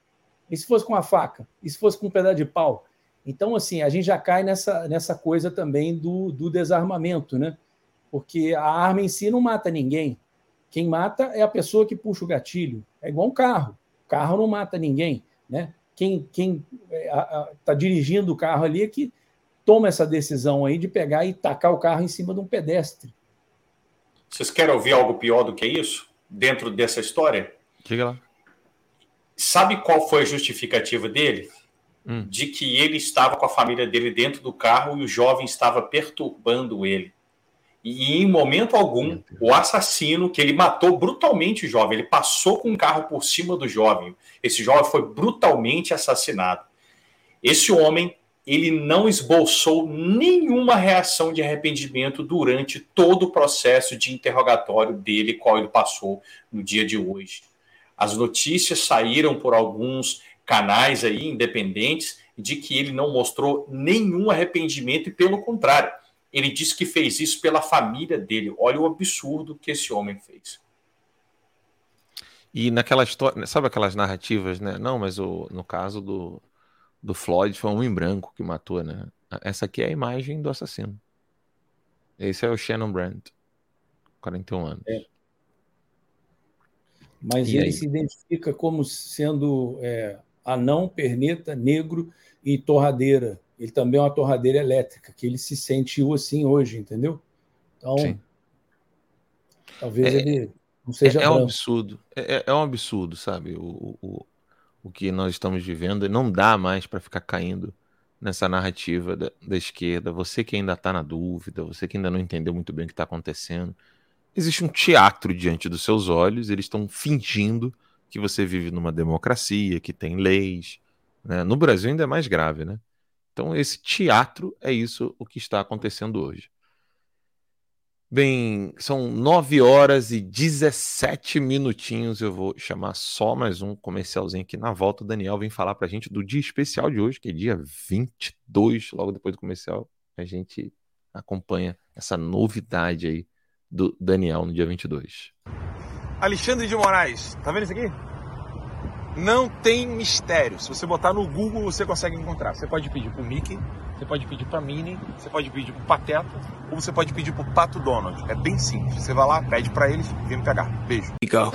E se fosse com a faca? E se fosse com um pedaço de pau? Então, assim, a gente já cai nessa, nessa coisa também do, do desarmamento, né? Porque a arma em si não mata ninguém. Quem mata é a pessoa que puxa o gatilho. É igual um carro. O carro não mata ninguém. Né? Quem está é, dirigindo o carro ali é que toma essa decisão aí de pegar e tacar o carro em cima de um pedestre. Vocês querem ouvir algo pior do que isso? Dentro dessa história? Diga lá. Sabe qual foi a justificativa dele? Hum. De que ele estava com a família dele dentro do carro e o jovem estava perturbando ele. E em momento algum, o assassino, que ele matou brutalmente o jovem, ele passou com um carro por cima do jovem. Esse jovem foi brutalmente assassinado. Esse homem, ele não esboçou nenhuma reação de arrependimento durante todo o processo de interrogatório dele, qual ele passou no dia de hoje. As notícias saíram por alguns canais aí independentes de que ele não mostrou nenhum arrependimento e pelo contrário, ele disse que fez isso pela família dele. Olha o absurdo que esse homem fez. E naquela história, sabe aquelas narrativas, né? Não, mas o, no caso do, do Floyd foi um homem branco que matou, né? Essa aqui é a imagem do assassino. Esse é o Shannon Brandt, 41 anos. É. Mas e ele aí? se identifica como sendo é, anão, perneta, negro e torradeira. Ele também é uma torradeira elétrica, que ele se sentiu assim hoje, entendeu? Então, Sim. talvez é, ele não seja. É, é um absurdo. É, é, é, um absurdo, sabe? O, o, o que nós estamos vivendo. Não dá mais para ficar caindo nessa narrativa da, da esquerda. Você que ainda está na dúvida, você que ainda não entendeu muito bem o que está acontecendo. Existe um teatro diante dos seus olhos, eles estão fingindo que você vive numa democracia, que tem leis. Né? No Brasil ainda é mais grave, né? Então, esse teatro é isso o que está acontecendo hoje. Bem, são 9 horas e 17 minutinhos. Eu vou chamar só mais um comercialzinho aqui na volta. O Daniel vem falar para a gente do dia especial de hoje, que é dia 22, logo depois do comercial. A gente acompanha essa novidade aí do Daniel no dia 22. Alexandre de Moraes, tá vendo isso aqui? Não tem mistério. Se você botar no Google, você consegue encontrar. Você pode pedir pro Mickey você pode pedir para Minnie, você pode pedir para Pateta ou você pode pedir para Pato Donald. É bem simples. Você vai lá, pede para eles, vem me pegar. Beijo. Go.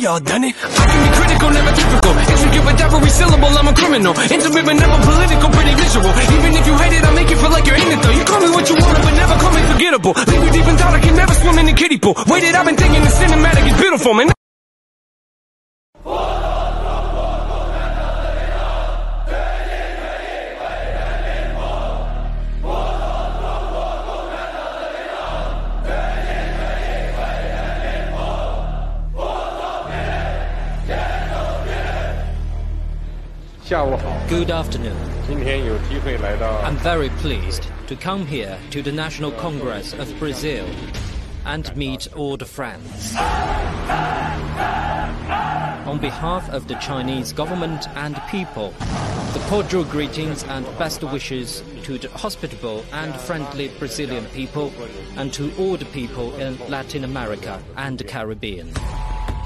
Y'all done it. I can be critical, never typical. Execute with every syllable, I'm a criminal. Intimate but never political, pretty visual. Even if you hate it, it, I'll make you feel like you're in it though. You call me what you want, but never call me forgettable. Leave you deep in thought, I can never swim in the kiddie pool. Waited, I've been thinking the cinematic is beautiful, man. Good afternoon. I'm very pleased to come here to the National Congress of Brazil and meet all the friends. On behalf of the Chinese government and people, the cordial greetings and best wishes to the hospitable and friendly Brazilian people and to all the people in Latin America and the Caribbean.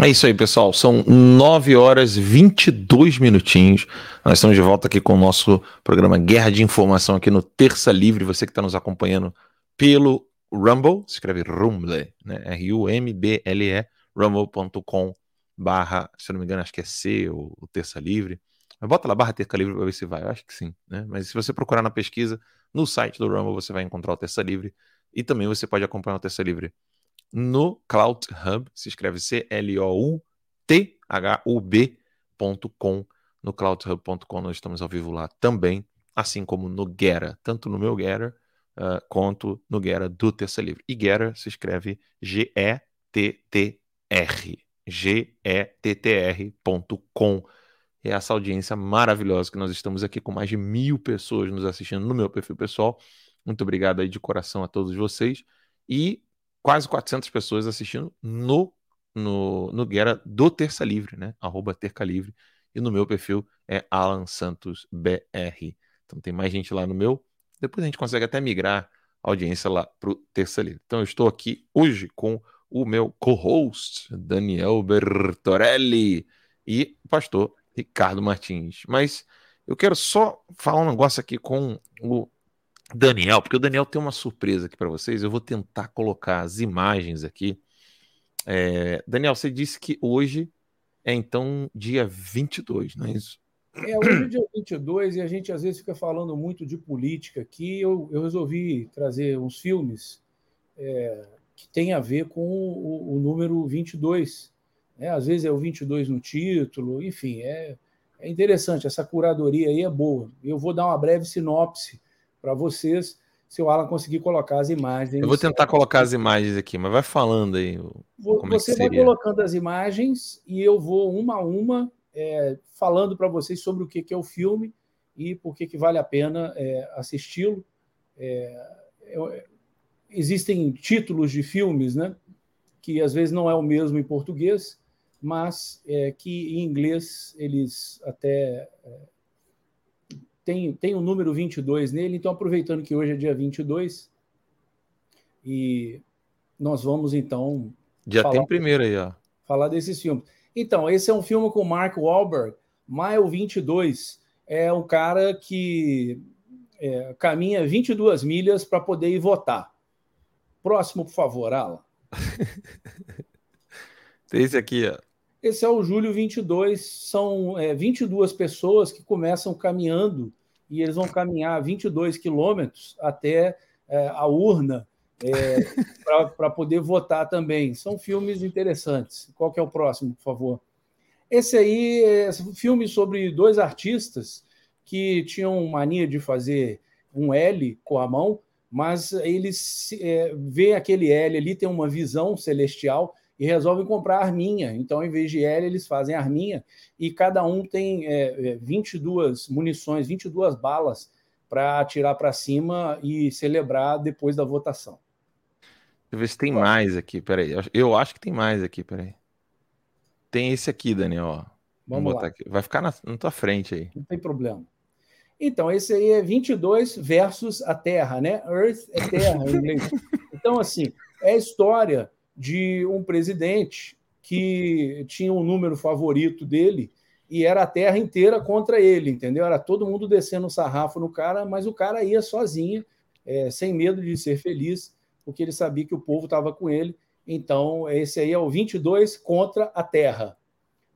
É isso aí, pessoal. São 9 horas e 22 minutinhos. Nós estamos de volta aqui com o nosso programa Guerra de Informação aqui no Terça Livre. Você que está nos acompanhando pelo Rumble, se escreve Rumble, né? R-U-M-B-L-E, rumble.com barra, se não me engano, acho que é C ou, ou Terça Livre. Mas bota lá barra Terça Livre para ver se vai. Eu acho que sim, né? Mas se você procurar na pesquisa, no site do Rumble, você vai encontrar o Terça Livre. E também você pode acompanhar o Terça Livre no Cloud Hub, se escreve C-L-O-U-T-H-U-B.com. No cloudhub.com nós estamos ao vivo lá também, assim como no Gera, tanto no meu Gera uh, quanto no Gera do Terça Livre. E Gera se escreve G-E-T-T-R. G-E-T-T-R.com. É essa audiência maravilhosa que nós estamos aqui com mais de mil pessoas nos assistindo no meu perfil pessoal. Muito obrigado aí de coração a todos vocês. E quase 400 pessoas assistindo no, no, no Guerra do Terça Livre, né? Arroba Terca Livre. E no meu perfil é Alan Santos BR. Então tem mais gente lá no meu. Depois a gente consegue até migrar a audiência lá para o Terça Livre. Então eu estou aqui hoje com o meu co-host, Daniel Bertorelli, e o pastor Ricardo Martins. Mas eu quero só falar um negócio aqui com o Daniel, porque o Daniel tem uma surpresa aqui para vocês. Eu vou tentar colocar as imagens aqui. É, Daniel, você disse que hoje é então dia 22, não é isso? É, hoje é dia 22 e a gente às vezes fica falando muito de política aqui. Eu, eu resolvi trazer uns filmes é, que tem a ver com o, o número 22. Né? Às vezes é o 22 no título, enfim, é, é interessante. Essa curadoria aí é boa. Eu vou dar uma breve sinopse para vocês, se o Alan conseguir colocar as imagens. Eu vou tentar colocar as imagens aqui, mas vai falando aí. É você vai colocando as imagens e eu vou uma a uma é, falando para vocês sobre o que, que, é o filme e por que, que vale a pena é, assisti-lo. É, existem títulos de filmes, né, que às vezes não é o mesmo em português, mas é, que em inglês eles até é, tem, tem o número 22 nele, então aproveitando que hoje é dia 22, e nós vamos então. Já falar, tem primeiro aí, ó. Falar desses filmes. Então, esse é um filme com o Mark Wahlberg, Mile 22. É um cara que é, caminha 22 milhas para poder ir votar. Próximo, por favor, Alan. [LAUGHS] Tem esse aqui, ó. Esse é o Júlio 22. São é, 22 pessoas que começam caminhando e eles vão caminhar 22 quilômetros até é, a urna é, [LAUGHS] para poder votar também. São filmes interessantes. Qual que é o próximo, por favor? Esse aí é um filme sobre dois artistas que tinham mania de fazer um L com a mão, mas eles é, aquele L ali, tem uma visão celestial e resolvem comprar arminha. Então, em vez de L, eles fazem arminha e cada um tem é, 22 é, munições, 22 balas para atirar para cima e celebrar depois da votação. Deixa eu ver se tem mais aqui, peraí. Eu acho que tem mais aqui, peraí. Tem esse aqui, Daniel. Ó. Vamos, Vamos botar lá. aqui. Vai ficar na, na tua frente aí. Não tem problema. Então, esse aí é 22 versus a Terra, né? Earth é Terra em inglês. [LAUGHS] Então, assim, é a história de um presidente que tinha um número favorito dele e era a terra inteira contra ele, entendeu? Era todo mundo descendo o sarrafo no cara, mas o cara ia sozinho, é, sem medo de ser feliz, porque ele sabia que o povo estava com ele. Então, esse aí é o 22 contra a terra.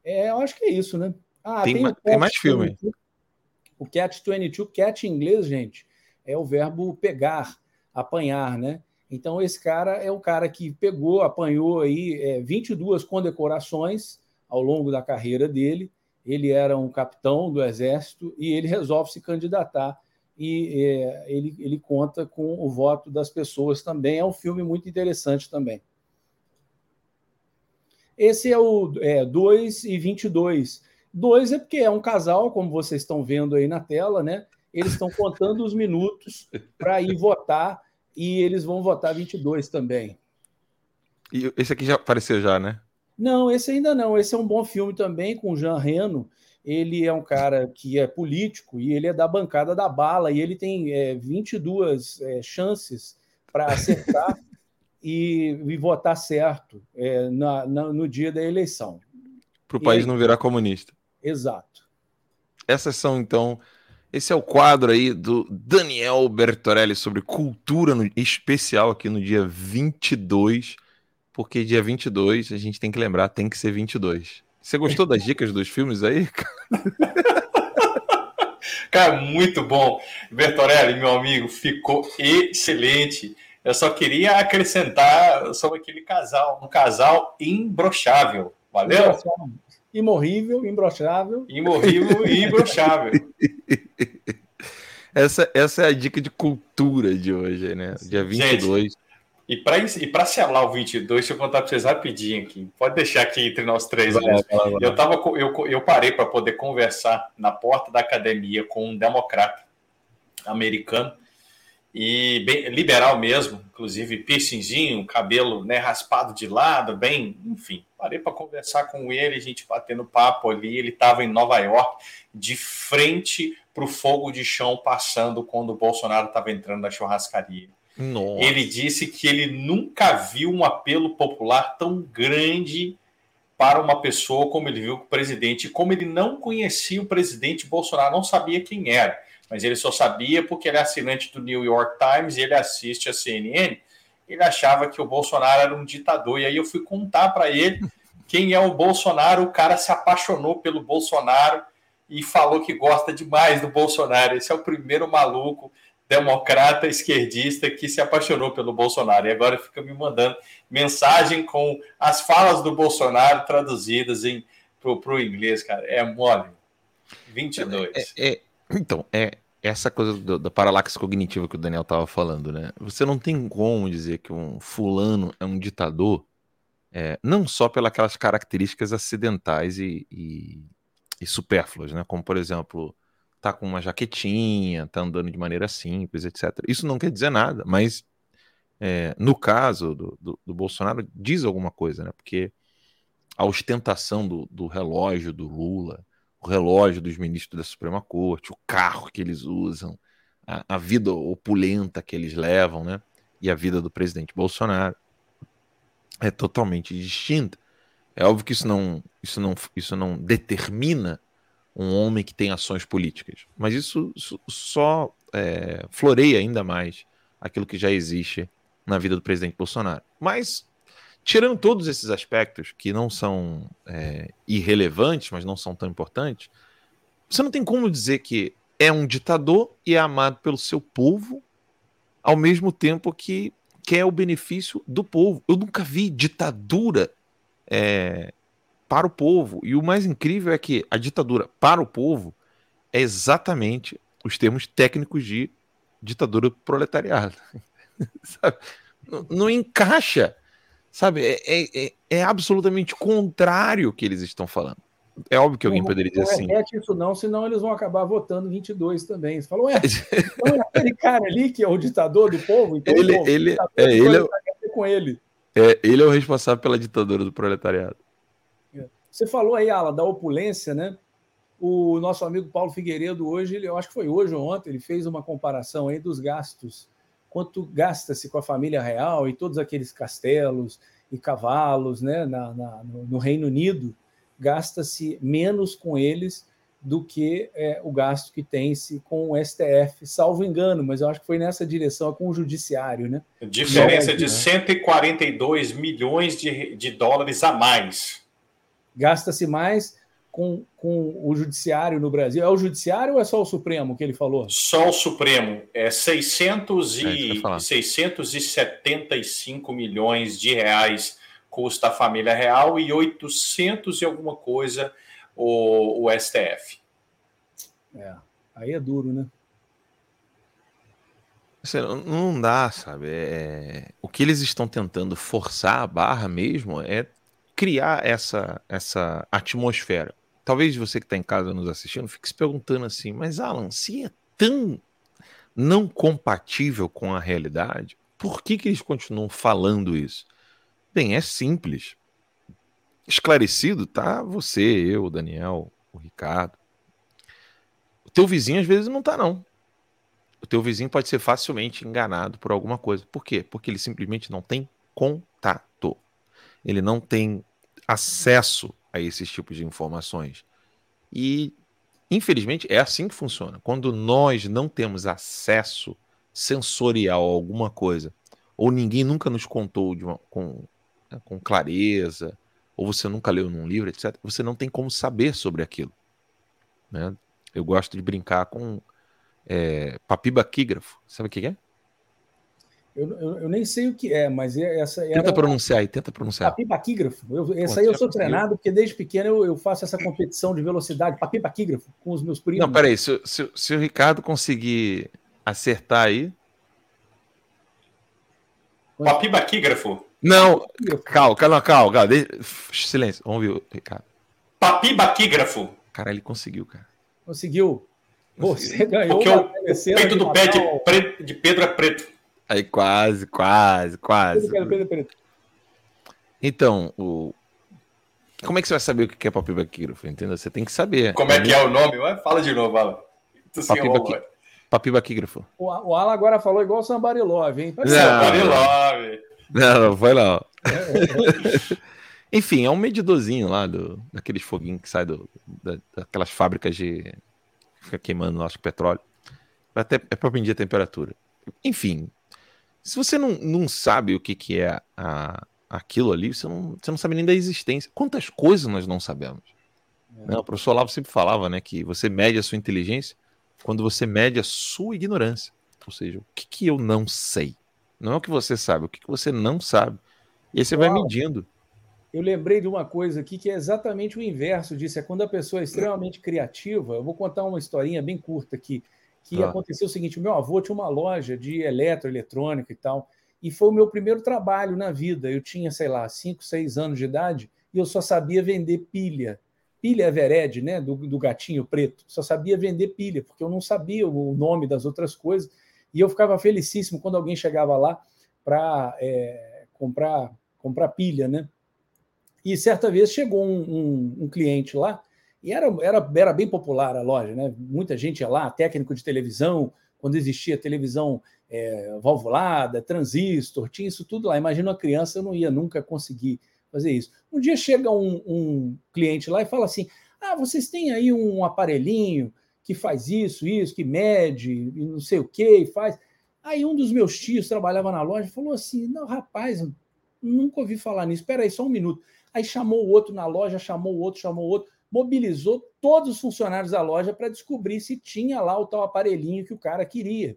É, eu acho que é isso, né? Ah, tem, tem, tem mais filme. O Catch 22, catch em inglês, gente, é o verbo pegar, apanhar, né? Então, esse cara é um cara que pegou, apanhou aí é, 22 condecorações ao longo da carreira dele. Ele era um capitão do exército e ele resolve se candidatar e é, ele, ele conta com o voto das pessoas também. É um filme muito interessante também. Esse é o é, 2 e 22. 2 é porque é um casal, como vocês estão vendo aí na tela, né? Eles estão contando os minutos para ir votar e eles vão votar 22 também. E esse aqui já apareceu já, né? Não, esse ainda não. Esse é um bom filme também com o Jean Reno. Ele é um cara que é político e ele é da bancada da bala e ele tem é, 22 é, chances para [LAUGHS] acertar e, e, votar certo é, na, na, no dia da eleição. Para o país aí, não virar comunista. Exato. Essas são, então, esse é o quadro aí do Daniel Bertorelli sobre cultura no, especial aqui no dia 22, porque dia 22 a gente tem que lembrar, tem que ser 22. Você gostou das dicas dos filmes aí? [LAUGHS] Cara, muito bom. Bertorelli, meu amigo, ficou excelente. Eu só queria acrescentar sobre aquele casal, um casal imbrochável. Valeu? Imorrível, imbrochável. Imorrível e imbrochável. [LAUGHS] essa, essa é a dica de cultura de hoje, né? Dia 22. Gente, e para e pra selar o 22, deixa eu contar para vocês rapidinho aqui. Pode deixar aqui entre nós três vai. Vai, vai. Eu, tava, eu, eu parei para poder conversar na porta da academia com um democrata americano e bem liberal mesmo, inclusive piercingzinho, cabelo né, raspado de lado, bem, enfim. Parei para conversar com ele, a gente batendo papo ali. Ele estava em Nova York, de frente para o fogo de chão passando quando o Bolsonaro estava entrando na churrascaria. Nossa. Ele disse que ele nunca viu um apelo popular tão grande para uma pessoa como ele viu com o presidente, como ele não conhecia o presidente Bolsonaro, não sabia quem era mas ele só sabia porque ele é assinante do New York Times e ele assiste a CNN. Ele achava que o Bolsonaro era um ditador. E aí eu fui contar para ele quem é o Bolsonaro. O cara se apaixonou pelo Bolsonaro e falou que gosta demais do Bolsonaro. Esse é o primeiro maluco democrata esquerdista que se apaixonou pelo Bolsonaro. E agora fica me mandando mensagem com as falas do Bolsonaro traduzidas em para o inglês, cara. É mole. 22. É, é, então, é, essa coisa do, da paralaxe cognitiva que o Daniel estava falando, né? Você não tem como dizer que um fulano é um ditador, é, não só pelas características acidentais e, e, e, supérfluas, né? Como, por exemplo, tá com uma jaquetinha, tá andando de maneira simples, etc. Isso não quer dizer nada, mas é, no caso do, do, do, Bolsonaro, diz alguma coisa, né? Porque a ostentação do, do relógio do Lula, o relógio dos ministros da Suprema Corte, o carro que eles usam, a, a, vida opulenta que eles levam, né? E a vida do presidente Bolsonaro é totalmente distinta. É óbvio que isso não, isso não, isso não determina um homem que tem ações políticas, mas isso, isso só é, floreia ainda mais aquilo que já existe na vida do presidente Bolsonaro. Mas Tirando todos esses aspectos que não são é, irrelevantes, mas não são tão importantes, você não tem como dizer que é um ditador e é amado pelo seu povo, ao mesmo tempo que quer o benefício do povo. Eu nunca vi ditadura é, para o povo. E o mais incrível é que a ditadura para o povo é exatamente os termos técnicos de ditadura proletariada. [LAUGHS] não, não encaixa Sabe, é, é, é, é absolutamente contrário o que eles estão falando. É óbvio que alguém não, poderia dizer assim. Não repete isso não, senão eles vão acabar votando 22 também. Você falou, ué, [LAUGHS] então é aquele cara ali que é o ditador do povo? Então, ele, bom, ele, é, ele, é, com ele. É, ele é o responsável pela ditadura do proletariado. É. Você falou aí, Ala, da opulência, né? O nosso amigo Paulo Figueiredo hoje, ele, eu acho que foi hoje ou ontem, ele fez uma comparação aí dos gastos quanto gasta-se com a família real e todos aqueles castelos e cavalos né, na, na no Reino Unido, gasta-se menos com eles do que é, o gasto que tem-se com o STF, salvo engano, mas eu acho que foi nessa direção com o judiciário, né? Diferença de 142 milhões de, de dólares a mais. Gasta-se mais com, com o judiciário no Brasil? É o judiciário ou é só o Supremo que ele falou? Só o Supremo. É 600 e, é 675 milhões de reais custa a família real e 800 e alguma coisa o, o STF. É, aí é duro, né? Não dá, sabe? É... O que eles estão tentando forçar a barra mesmo é criar essa, essa atmosfera talvez você que está em casa nos assistindo fique se perguntando assim, mas Alan, se é tão não compatível com a realidade, por que, que eles continuam falando isso? Bem, é simples. Esclarecido, tá? Você, eu, o Daniel, o Ricardo. O teu vizinho às vezes não tá, não. O teu vizinho pode ser facilmente enganado por alguma coisa. Por quê? Porque ele simplesmente não tem contato. Ele não tem acesso a esses tipos de informações. E, infelizmente, é assim que funciona. Quando nós não temos acesso sensorial a alguma coisa, ou ninguém nunca nos contou uma, com, né, com clareza, ou você nunca leu num livro, etc., você não tem como saber sobre aquilo. Né? Eu gosto de brincar com é, papibaquígrafo. Sabe o que é? Eu, eu, eu, nem sei o que é, mas é essa era... Tenta pronunciar aí, tenta pronunciar. Papibaquígrafo. Eu, essa aí eu sou treinado, porque desde pequeno eu, eu, faço essa competição de velocidade, papibaquígrafo, com os meus primos. Não, peraí, se, se, se o Ricardo conseguir acertar aí... Papibaquígrafo? Não, calma, calma, calma, calma. Silêncio, vamos ver o Ricardo. Papibaquígrafo. Cara, ele conseguiu, cara. Conseguiu. Você ganhou. Porque o peito do pé de, de Pedro é preto. Aí quase, quase, quase. Então, o... como é que você vai saber o que é papibaquígrafo? Entendeu? Você tem que saber. Como é que é o nome? Fala de novo, Alan. Papibaqui... Papibaquígrafo. O, o Alan agora falou igual o Sambarilove, hein? Sambarilove. Não, não, foi lá. [LAUGHS] Enfim, é um medidorzinho lá do, daqueles foguinhos que sai do, da, daquelas fábricas de. Fica queimando nosso petróleo. Até, é para medir a temperatura. Enfim, se você não, não sabe o que, que é a, aquilo ali, você não, você não sabe nem da existência. Quantas coisas nós não sabemos? É. Né? O professor Lavo sempre falava né, que você mede a sua inteligência quando você mede a sua ignorância. Ou seja, o que, que eu não sei? Não é o que você sabe, o que, que você não sabe. E aí você Uau. vai medindo. Eu lembrei de uma coisa aqui que é exatamente o inverso disso. É quando a pessoa é extremamente criativa. Eu vou contar uma historinha bem curta aqui que ah. aconteceu o seguinte: o meu avô tinha uma loja de eletroeletrônica e tal, e foi o meu primeiro trabalho na vida. Eu tinha, sei lá, 5, 6 anos de idade e eu só sabia vender pilha. Pilha Evered, né, do, do gatinho preto. Só sabia vender pilha, porque eu não sabia o nome das outras coisas. E eu ficava felicíssimo quando alguém chegava lá para é, comprar, comprar pilha, né? E certa vez chegou um, um, um cliente lá e era, era, era bem popular a loja, né? Muita gente ia lá, técnico de televisão, quando existia televisão é, valvulada, transistor, tinha isso tudo lá. Imagina uma criança, eu não ia nunca conseguir fazer isso. Um dia chega um, um cliente lá e fala assim: Ah, vocês têm aí um aparelhinho que faz isso, isso, que mede, não sei o que, faz. Aí um dos meus tios trabalhava na loja e falou assim: Não, rapaz, nunca ouvi falar nisso. Espera aí, só um minuto. Aí chamou o outro na loja, chamou o outro, chamou o outro mobilizou todos os funcionários da loja para descobrir se tinha lá o tal aparelhinho que o cara queria.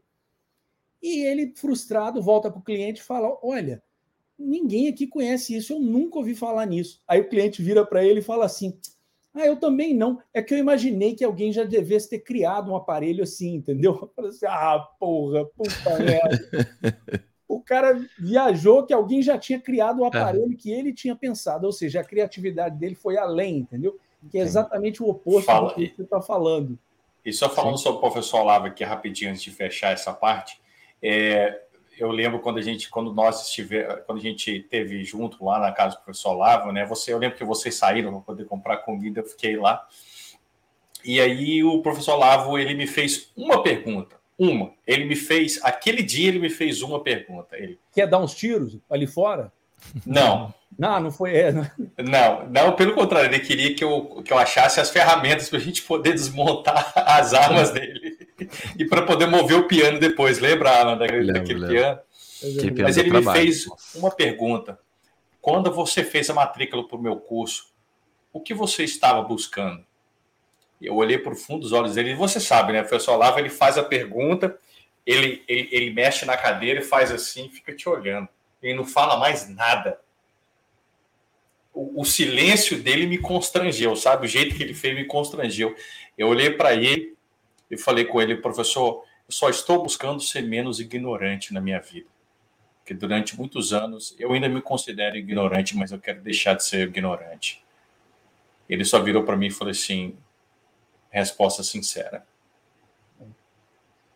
E ele, frustrado, volta para o cliente e fala: Olha, ninguém aqui conhece isso, eu nunca ouvi falar nisso. Aí o cliente vira para ele e fala assim: Ah, eu também não. É que eu imaginei que alguém já devesse ter criado um aparelho assim, entendeu? Eu assim, ah, porra, puta [LAUGHS] merda. o cara viajou que alguém já tinha criado o aparelho que ele tinha pensado, ou seja, a criatividade dele foi além, entendeu? Que é exatamente o oposto Fala, do que você está falando. E só falando Sim. sobre o professor Olavo aqui rapidinho antes de fechar essa parte, é, eu lembro quando a gente, quando nós estiver, quando a gente teve junto lá na casa do professor Olavo, né? Você, eu lembro que vocês saíram para poder comprar comida, eu fiquei lá. E aí o professor Olavo ele me fez uma pergunta, uma. Ele me fez aquele dia ele me fez uma pergunta. Ele quer dar uns tiros ali fora? Não. Não, não foi. É, não. não, não, pelo contrário, ele queria que eu, que eu achasse as ferramentas para a gente poder desmontar [LAUGHS] as armas dele e para poder mover o piano depois. Lembra, Alan, daquele, lembro, daquele lembro. piano? Mas ele me fez uma pergunta. Quando você fez a matrícula para o meu curso, o que você estava buscando? Eu olhei para o fundo dos olhos dele, e você sabe, né? O professor Lava, ele faz a pergunta, ele, ele, ele mexe na cadeira e faz assim, fica te olhando. Ele não fala mais nada o, o, silêncio dele me constrangeu, sabe? O jeito que ele fez me constrangeu. Eu olhei para ele e falei com ele, professor, eu só estou buscando ser menos ignorante na minha vida. Porque durante muitos anos eu ainda me considero ignorante, mas eu quero deixar de ser ignorante. Ele só virou para mim e falou assim: resposta sincera.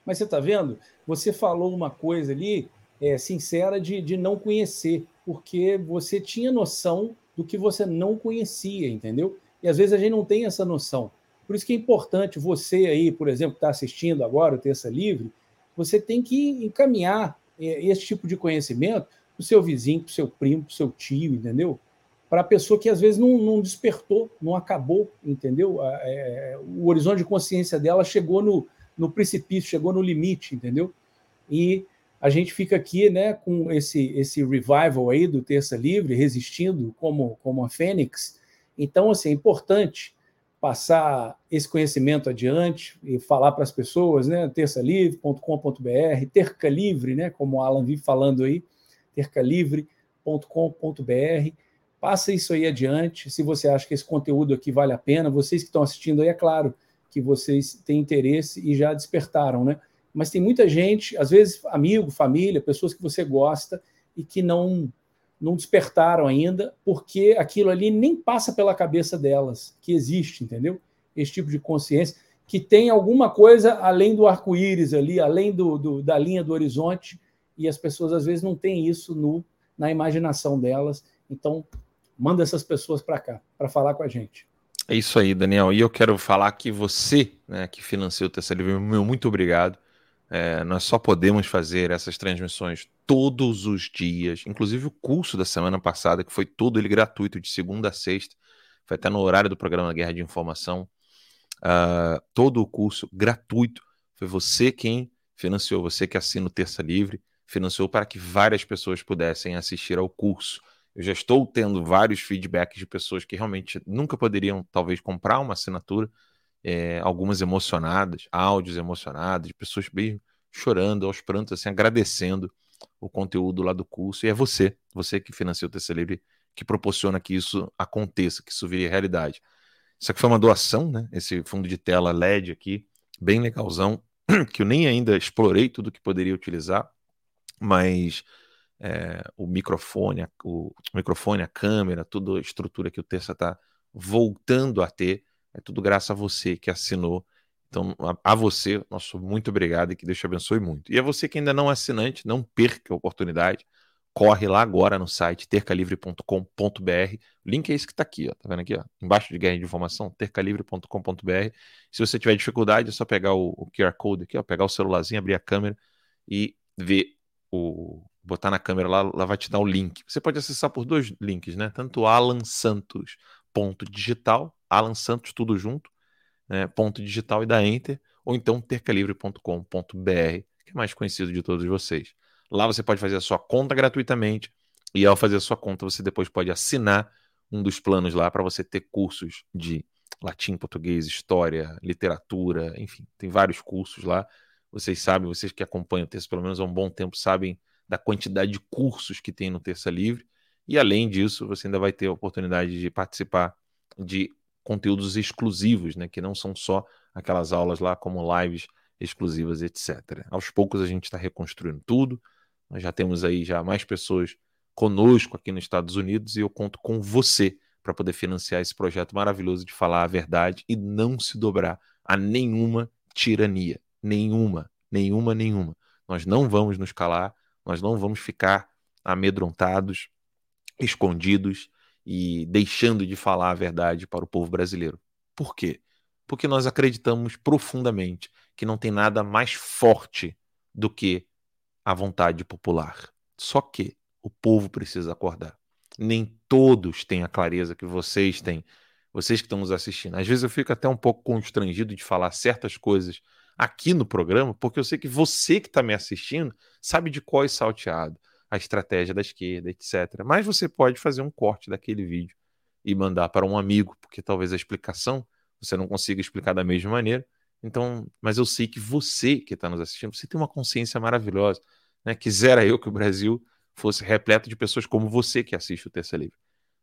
Mas você está vendo? Você falou uma coisa ali é, sincera de, de não conhecer, porque você tinha noção do que você não conhecia, entendeu? E às vezes a gente não tem essa noção. Por isso que é importante você aí, por exemplo, que está assistindo agora o Terça Livre, você tem que encaminhar é, esse tipo de conhecimento para o seu vizinho, para o seu primo, para o seu tio, entendeu? Para a pessoa que às vezes não, não despertou, não acabou, entendeu? É, o horizonte de consciência dela chegou no, no precipício, chegou no limite, entendeu? E a gente fica aqui né, com esse, esse revival aí do Terça Livre, resistindo como, como a Fênix. Então, assim, é importante passar esse conhecimento adiante e falar para as pessoas, né? terçalivre.com.br, terca livre, né? Como o Alan vive falando aí, tercalivre.com.br. Passa isso aí adiante. Se você acha que esse conteúdo aqui vale a pena, vocês que estão assistindo aí, é claro que vocês têm interesse e já despertaram, né? Mas tem muita gente, às vezes amigo, família, pessoas que você gosta e que não não despertaram ainda, porque aquilo ali nem passa pela cabeça delas que existe, entendeu? Esse tipo de consciência. que tem alguma coisa além do arco-íris ali, além do, do, da linha do horizonte, e as pessoas às vezes não têm isso no, na imaginação delas. Então, manda essas pessoas para cá, para falar com a gente. É isso aí, Daniel. E eu quero falar que você, né, que financiou o Terça Livre, meu muito obrigado. É, nós só podemos fazer essas transmissões todos os dias, inclusive o curso da semana passada, que foi todo ele gratuito, de segunda a sexta, foi até no horário do programa Guerra de Informação. Uh, todo o curso gratuito. Foi você quem financiou, você que assina o Terça Livre, financiou para que várias pessoas pudessem assistir ao curso. Eu já estou tendo vários feedbacks de pessoas que realmente nunca poderiam, talvez, comprar uma assinatura, é, algumas emocionadas, áudios emocionados, de pessoas bem chorando aos prantos, assim, agradecendo o conteúdo lá do curso. E é você, você que financia o TC Livre, que proporciona que isso aconteça, que isso vire realidade. Isso aqui foi uma doação, né? Esse fundo de tela LED aqui, bem legalzão, [CLEARS THROAT] que eu nem ainda explorei tudo que poderia utilizar, mas é, o microfone, a, o, microfone, a câmera, toda a estrutura que o Terça está voltando a ter, é tudo graças a você que assinou. Então, a, a, você, nosso muito obrigado e que Deus te abençoe muito. E a você que ainda não é assinante, não perca a oportunidade. Corre lá agora no site tercalivre.com.br. O link é esse que está aqui, ó. Tá vendo aqui, ó? Embaixo de guerra de informação, tercalivre.com.br. Se você tiver dificuldade, é só pegar o, o QR Code aqui, ó, pegar o celularzinho, abrir a câmera e ver o, botar na câmera lá, lá vai te dar o link. Você pode acessar por dois links, né? Tanto Alan Santos ponto digital, Alan Santos tudo junto, né? ponto digital e dá enter, ou então tercalivre.com.br, que é mais conhecido de todos vocês. Lá você pode fazer a sua conta gratuitamente e ao fazer a sua conta você depois pode assinar um dos planos lá para você ter cursos de latim, português, história, literatura, enfim, tem vários cursos lá. Vocês sabem, vocês que acompanham o texto pelo menos há um bom tempo sabem da quantidade de cursos que tem no Terça Livre. E além disso, você ainda vai ter a oportunidade de participar de conteúdos exclusivos, né, que não são só aquelas aulas lá como lives exclusivas, etc. Aos poucos a gente está reconstruindo tudo. Nós já temos aí já mais pessoas conosco aqui nos Estados Unidos e eu conto com você para poder financiar esse projeto maravilhoso de falar a verdade e não se dobrar a nenhuma tirania, nenhuma, nenhuma, nenhuma. Nós não vamos nos calar, nós não vamos ficar amedrontados, escondidos e deixando de falar a verdade para o povo brasileiro. Por quê? Porque nós acreditamos profundamente que não tem nada mais forte do que a vontade popular. Só que o povo precisa acordar. Nem todos têm a clareza que vocês têm, vocês que estão nos assistindo. Às vezes eu fico até um pouco constrangido de falar certas coisas aqui no programa, porque eu sei que você que está me assistindo sabe de qual é salteado, a estratégia da esquerda, etc. Mas você pode fazer um corte daquele vídeo e mandar para um amigo, porque talvez a explicação você não consiga explicar da mesma maneira. Então, mas eu sei que você que está nos assistindo, você tem uma consciência maravilhosa. Né? Quisera eu que o Brasil fosse repleto de pessoas como você que assiste o Terça Livre.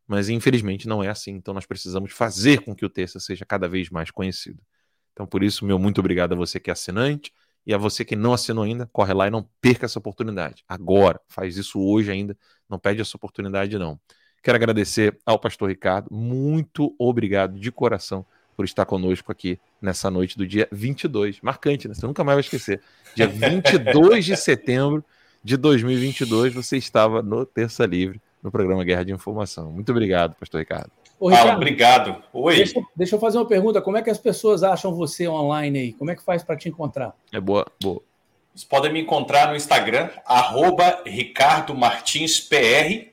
Mas infelizmente não é assim. Então nós precisamos fazer com que o Terça seja cada vez mais conhecido. Então, por isso, meu muito obrigado a você que é assinante e a você que não assinou ainda, corre lá e não perca essa oportunidade. Agora, faz isso hoje ainda, não perde essa oportunidade não. Quero agradecer ao pastor Ricardo, muito obrigado de coração por estar conosco aqui nessa noite do dia 22. Marcante, né? Você nunca mais vai esquecer. Dia [LAUGHS] 22 de setembro de 2022, você estava no Terça Livre, no programa Guerra de Informação. Muito obrigado, pastor Ricardo. Ô, Ricardo, ah, obrigado. Oi. Deixa, deixa, eu fazer uma pergunta. Como é que as pessoas acham você online aí? Como é que faz para te encontrar? É boa, boa. Vocês podem me encontrar no Instagram, arroba Ricardo Martins PR.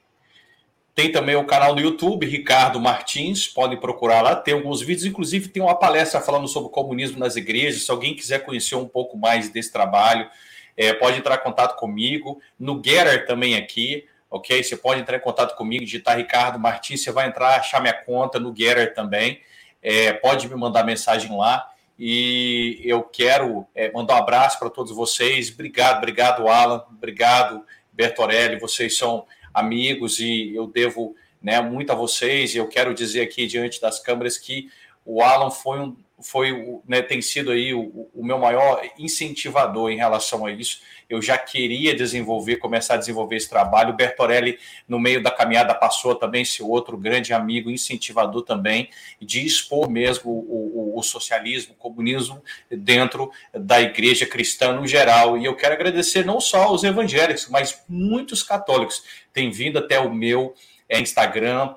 Tem também o canal no YouTube, Ricardo Martins, podem procurar lá, tem alguns vídeos, inclusive tem uma palestra falando sobre comunismo nas igrejas. Se alguém quiser conhecer um pouco mais desse trabalho, é, pode entrar em contato comigo. No Getter também aqui, ok? Você pode entrar em contato comigo, digitar Ricardo Martins, você vai entrar, achar minha conta no Getter também. É, pode me mandar mensagem lá. E eu quero é, mandar um abraço para todos vocês. Obrigado, obrigado, Alan. Obrigado, Bertorelli. Vocês são amigos e eu devo né, muito a vocês. E eu quero dizer aqui diante das câmeras que o Alan foi um, foi né, tem sido aí o, o, meu maior incentivador em relação a isso. Eu já queria desenvolver, começar a desenvolver esse trabalho. O Bertorelli, no meio da caminhada, passou também esse outro grande amigo, incentivador também, de expor mesmo o, o, o socialismo, o comunismo dentro da igreja cristã no geral. E eu quero agradecer não só aos evangélicos, mas muitos católicos têm vindo até o meu é, Instagram,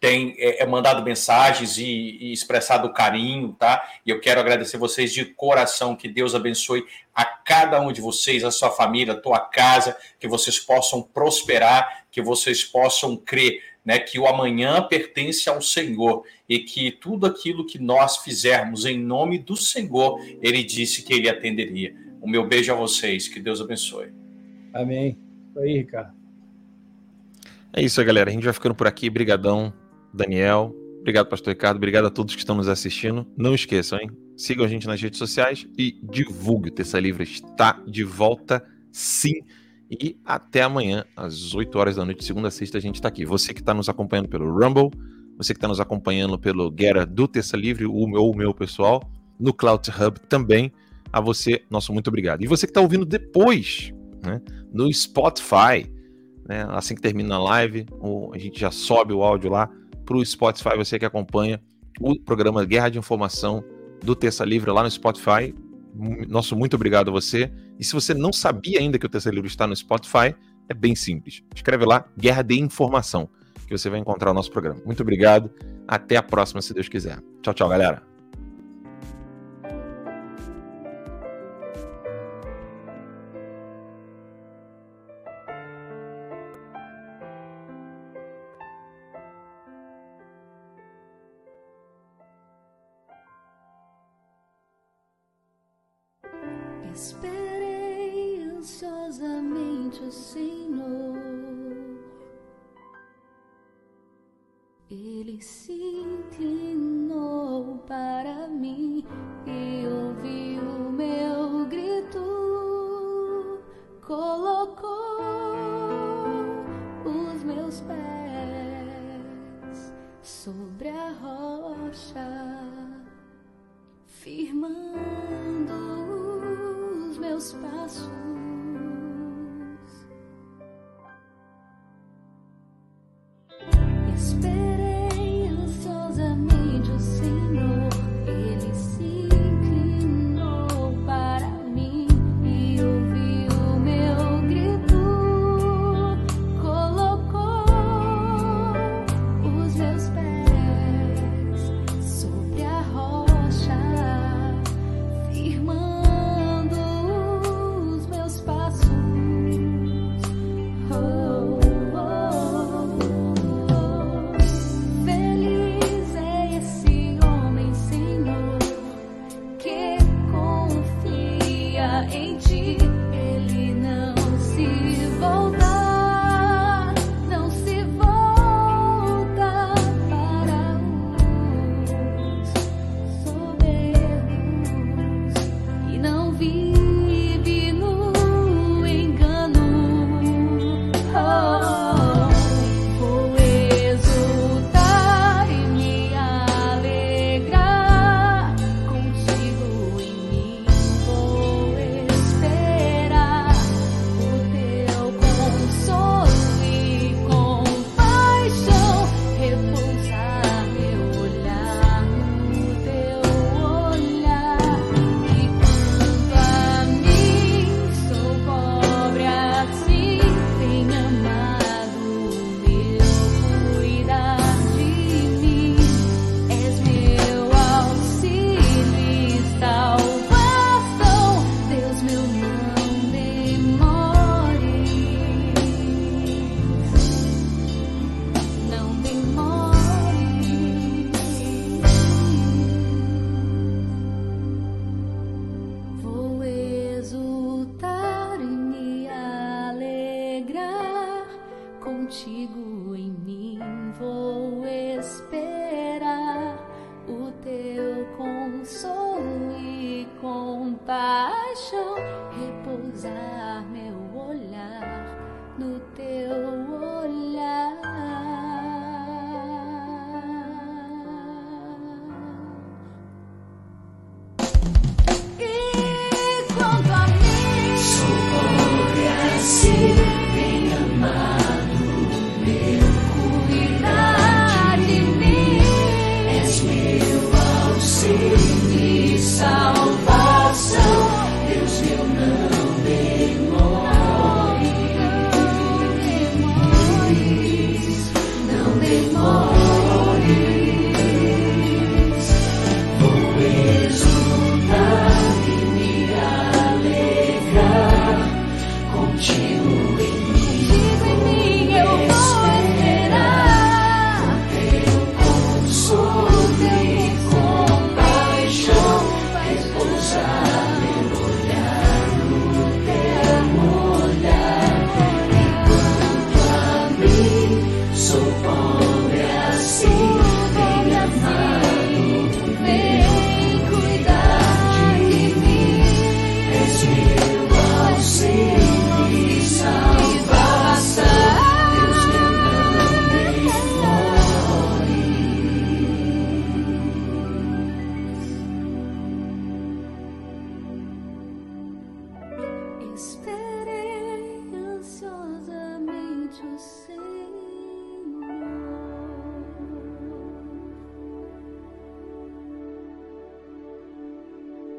tem é, é, mandado mensagens e, e, expressado carinho, tá? E eu quero agradecer vocês de coração, que Deus abençoe a cada um de vocês, a sua família, a tua casa, que vocês possam prosperar, que vocês possam crer, né? Que o amanhã pertence ao Senhor e que tudo aquilo que nós fizermos em nome do Senhor, Ele disse que Ele atenderia. O meu beijo a vocês, que Deus abençoe. Amém. Isso aí, Ricardo. É isso, galera. A gente vai ficando por aqui. Brigadão. Daniel. Obrigado, Pastor Ricardo. Obrigado a todos que estão nos assistindo. Não esqueçam, hein? Sigam a gente nas redes sociais e divulgue. O Terça Livre está de volta, sim. E até amanhã, às 8 horas da noite, segunda a sexta, a gente está aqui. Você que está nos acompanhando pelo Rumble, você que está nos acompanhando pelo Guerra do Terça Livre, o meu, o meu pessoal, no Cloud Hub também. A você, nosso muito obrigado. E você que está ouvindo depois, né, no Spotify, né, assim que termina a live, a gente já sobe o áudio lá para o Spotify, você que acompanha o programa Guerra de Informação do Terça Livre lá no Spotify. Nosso muito obrigado a você. E se você não sabia ainda que o Terça Livre está no Spotify, é bem simples. Escreve lá Guerra de Informação, que você vai encontrar o nosso programa. Muito obrigado. Até a próxima, se Deus quiser. Tchau, tchau, galera.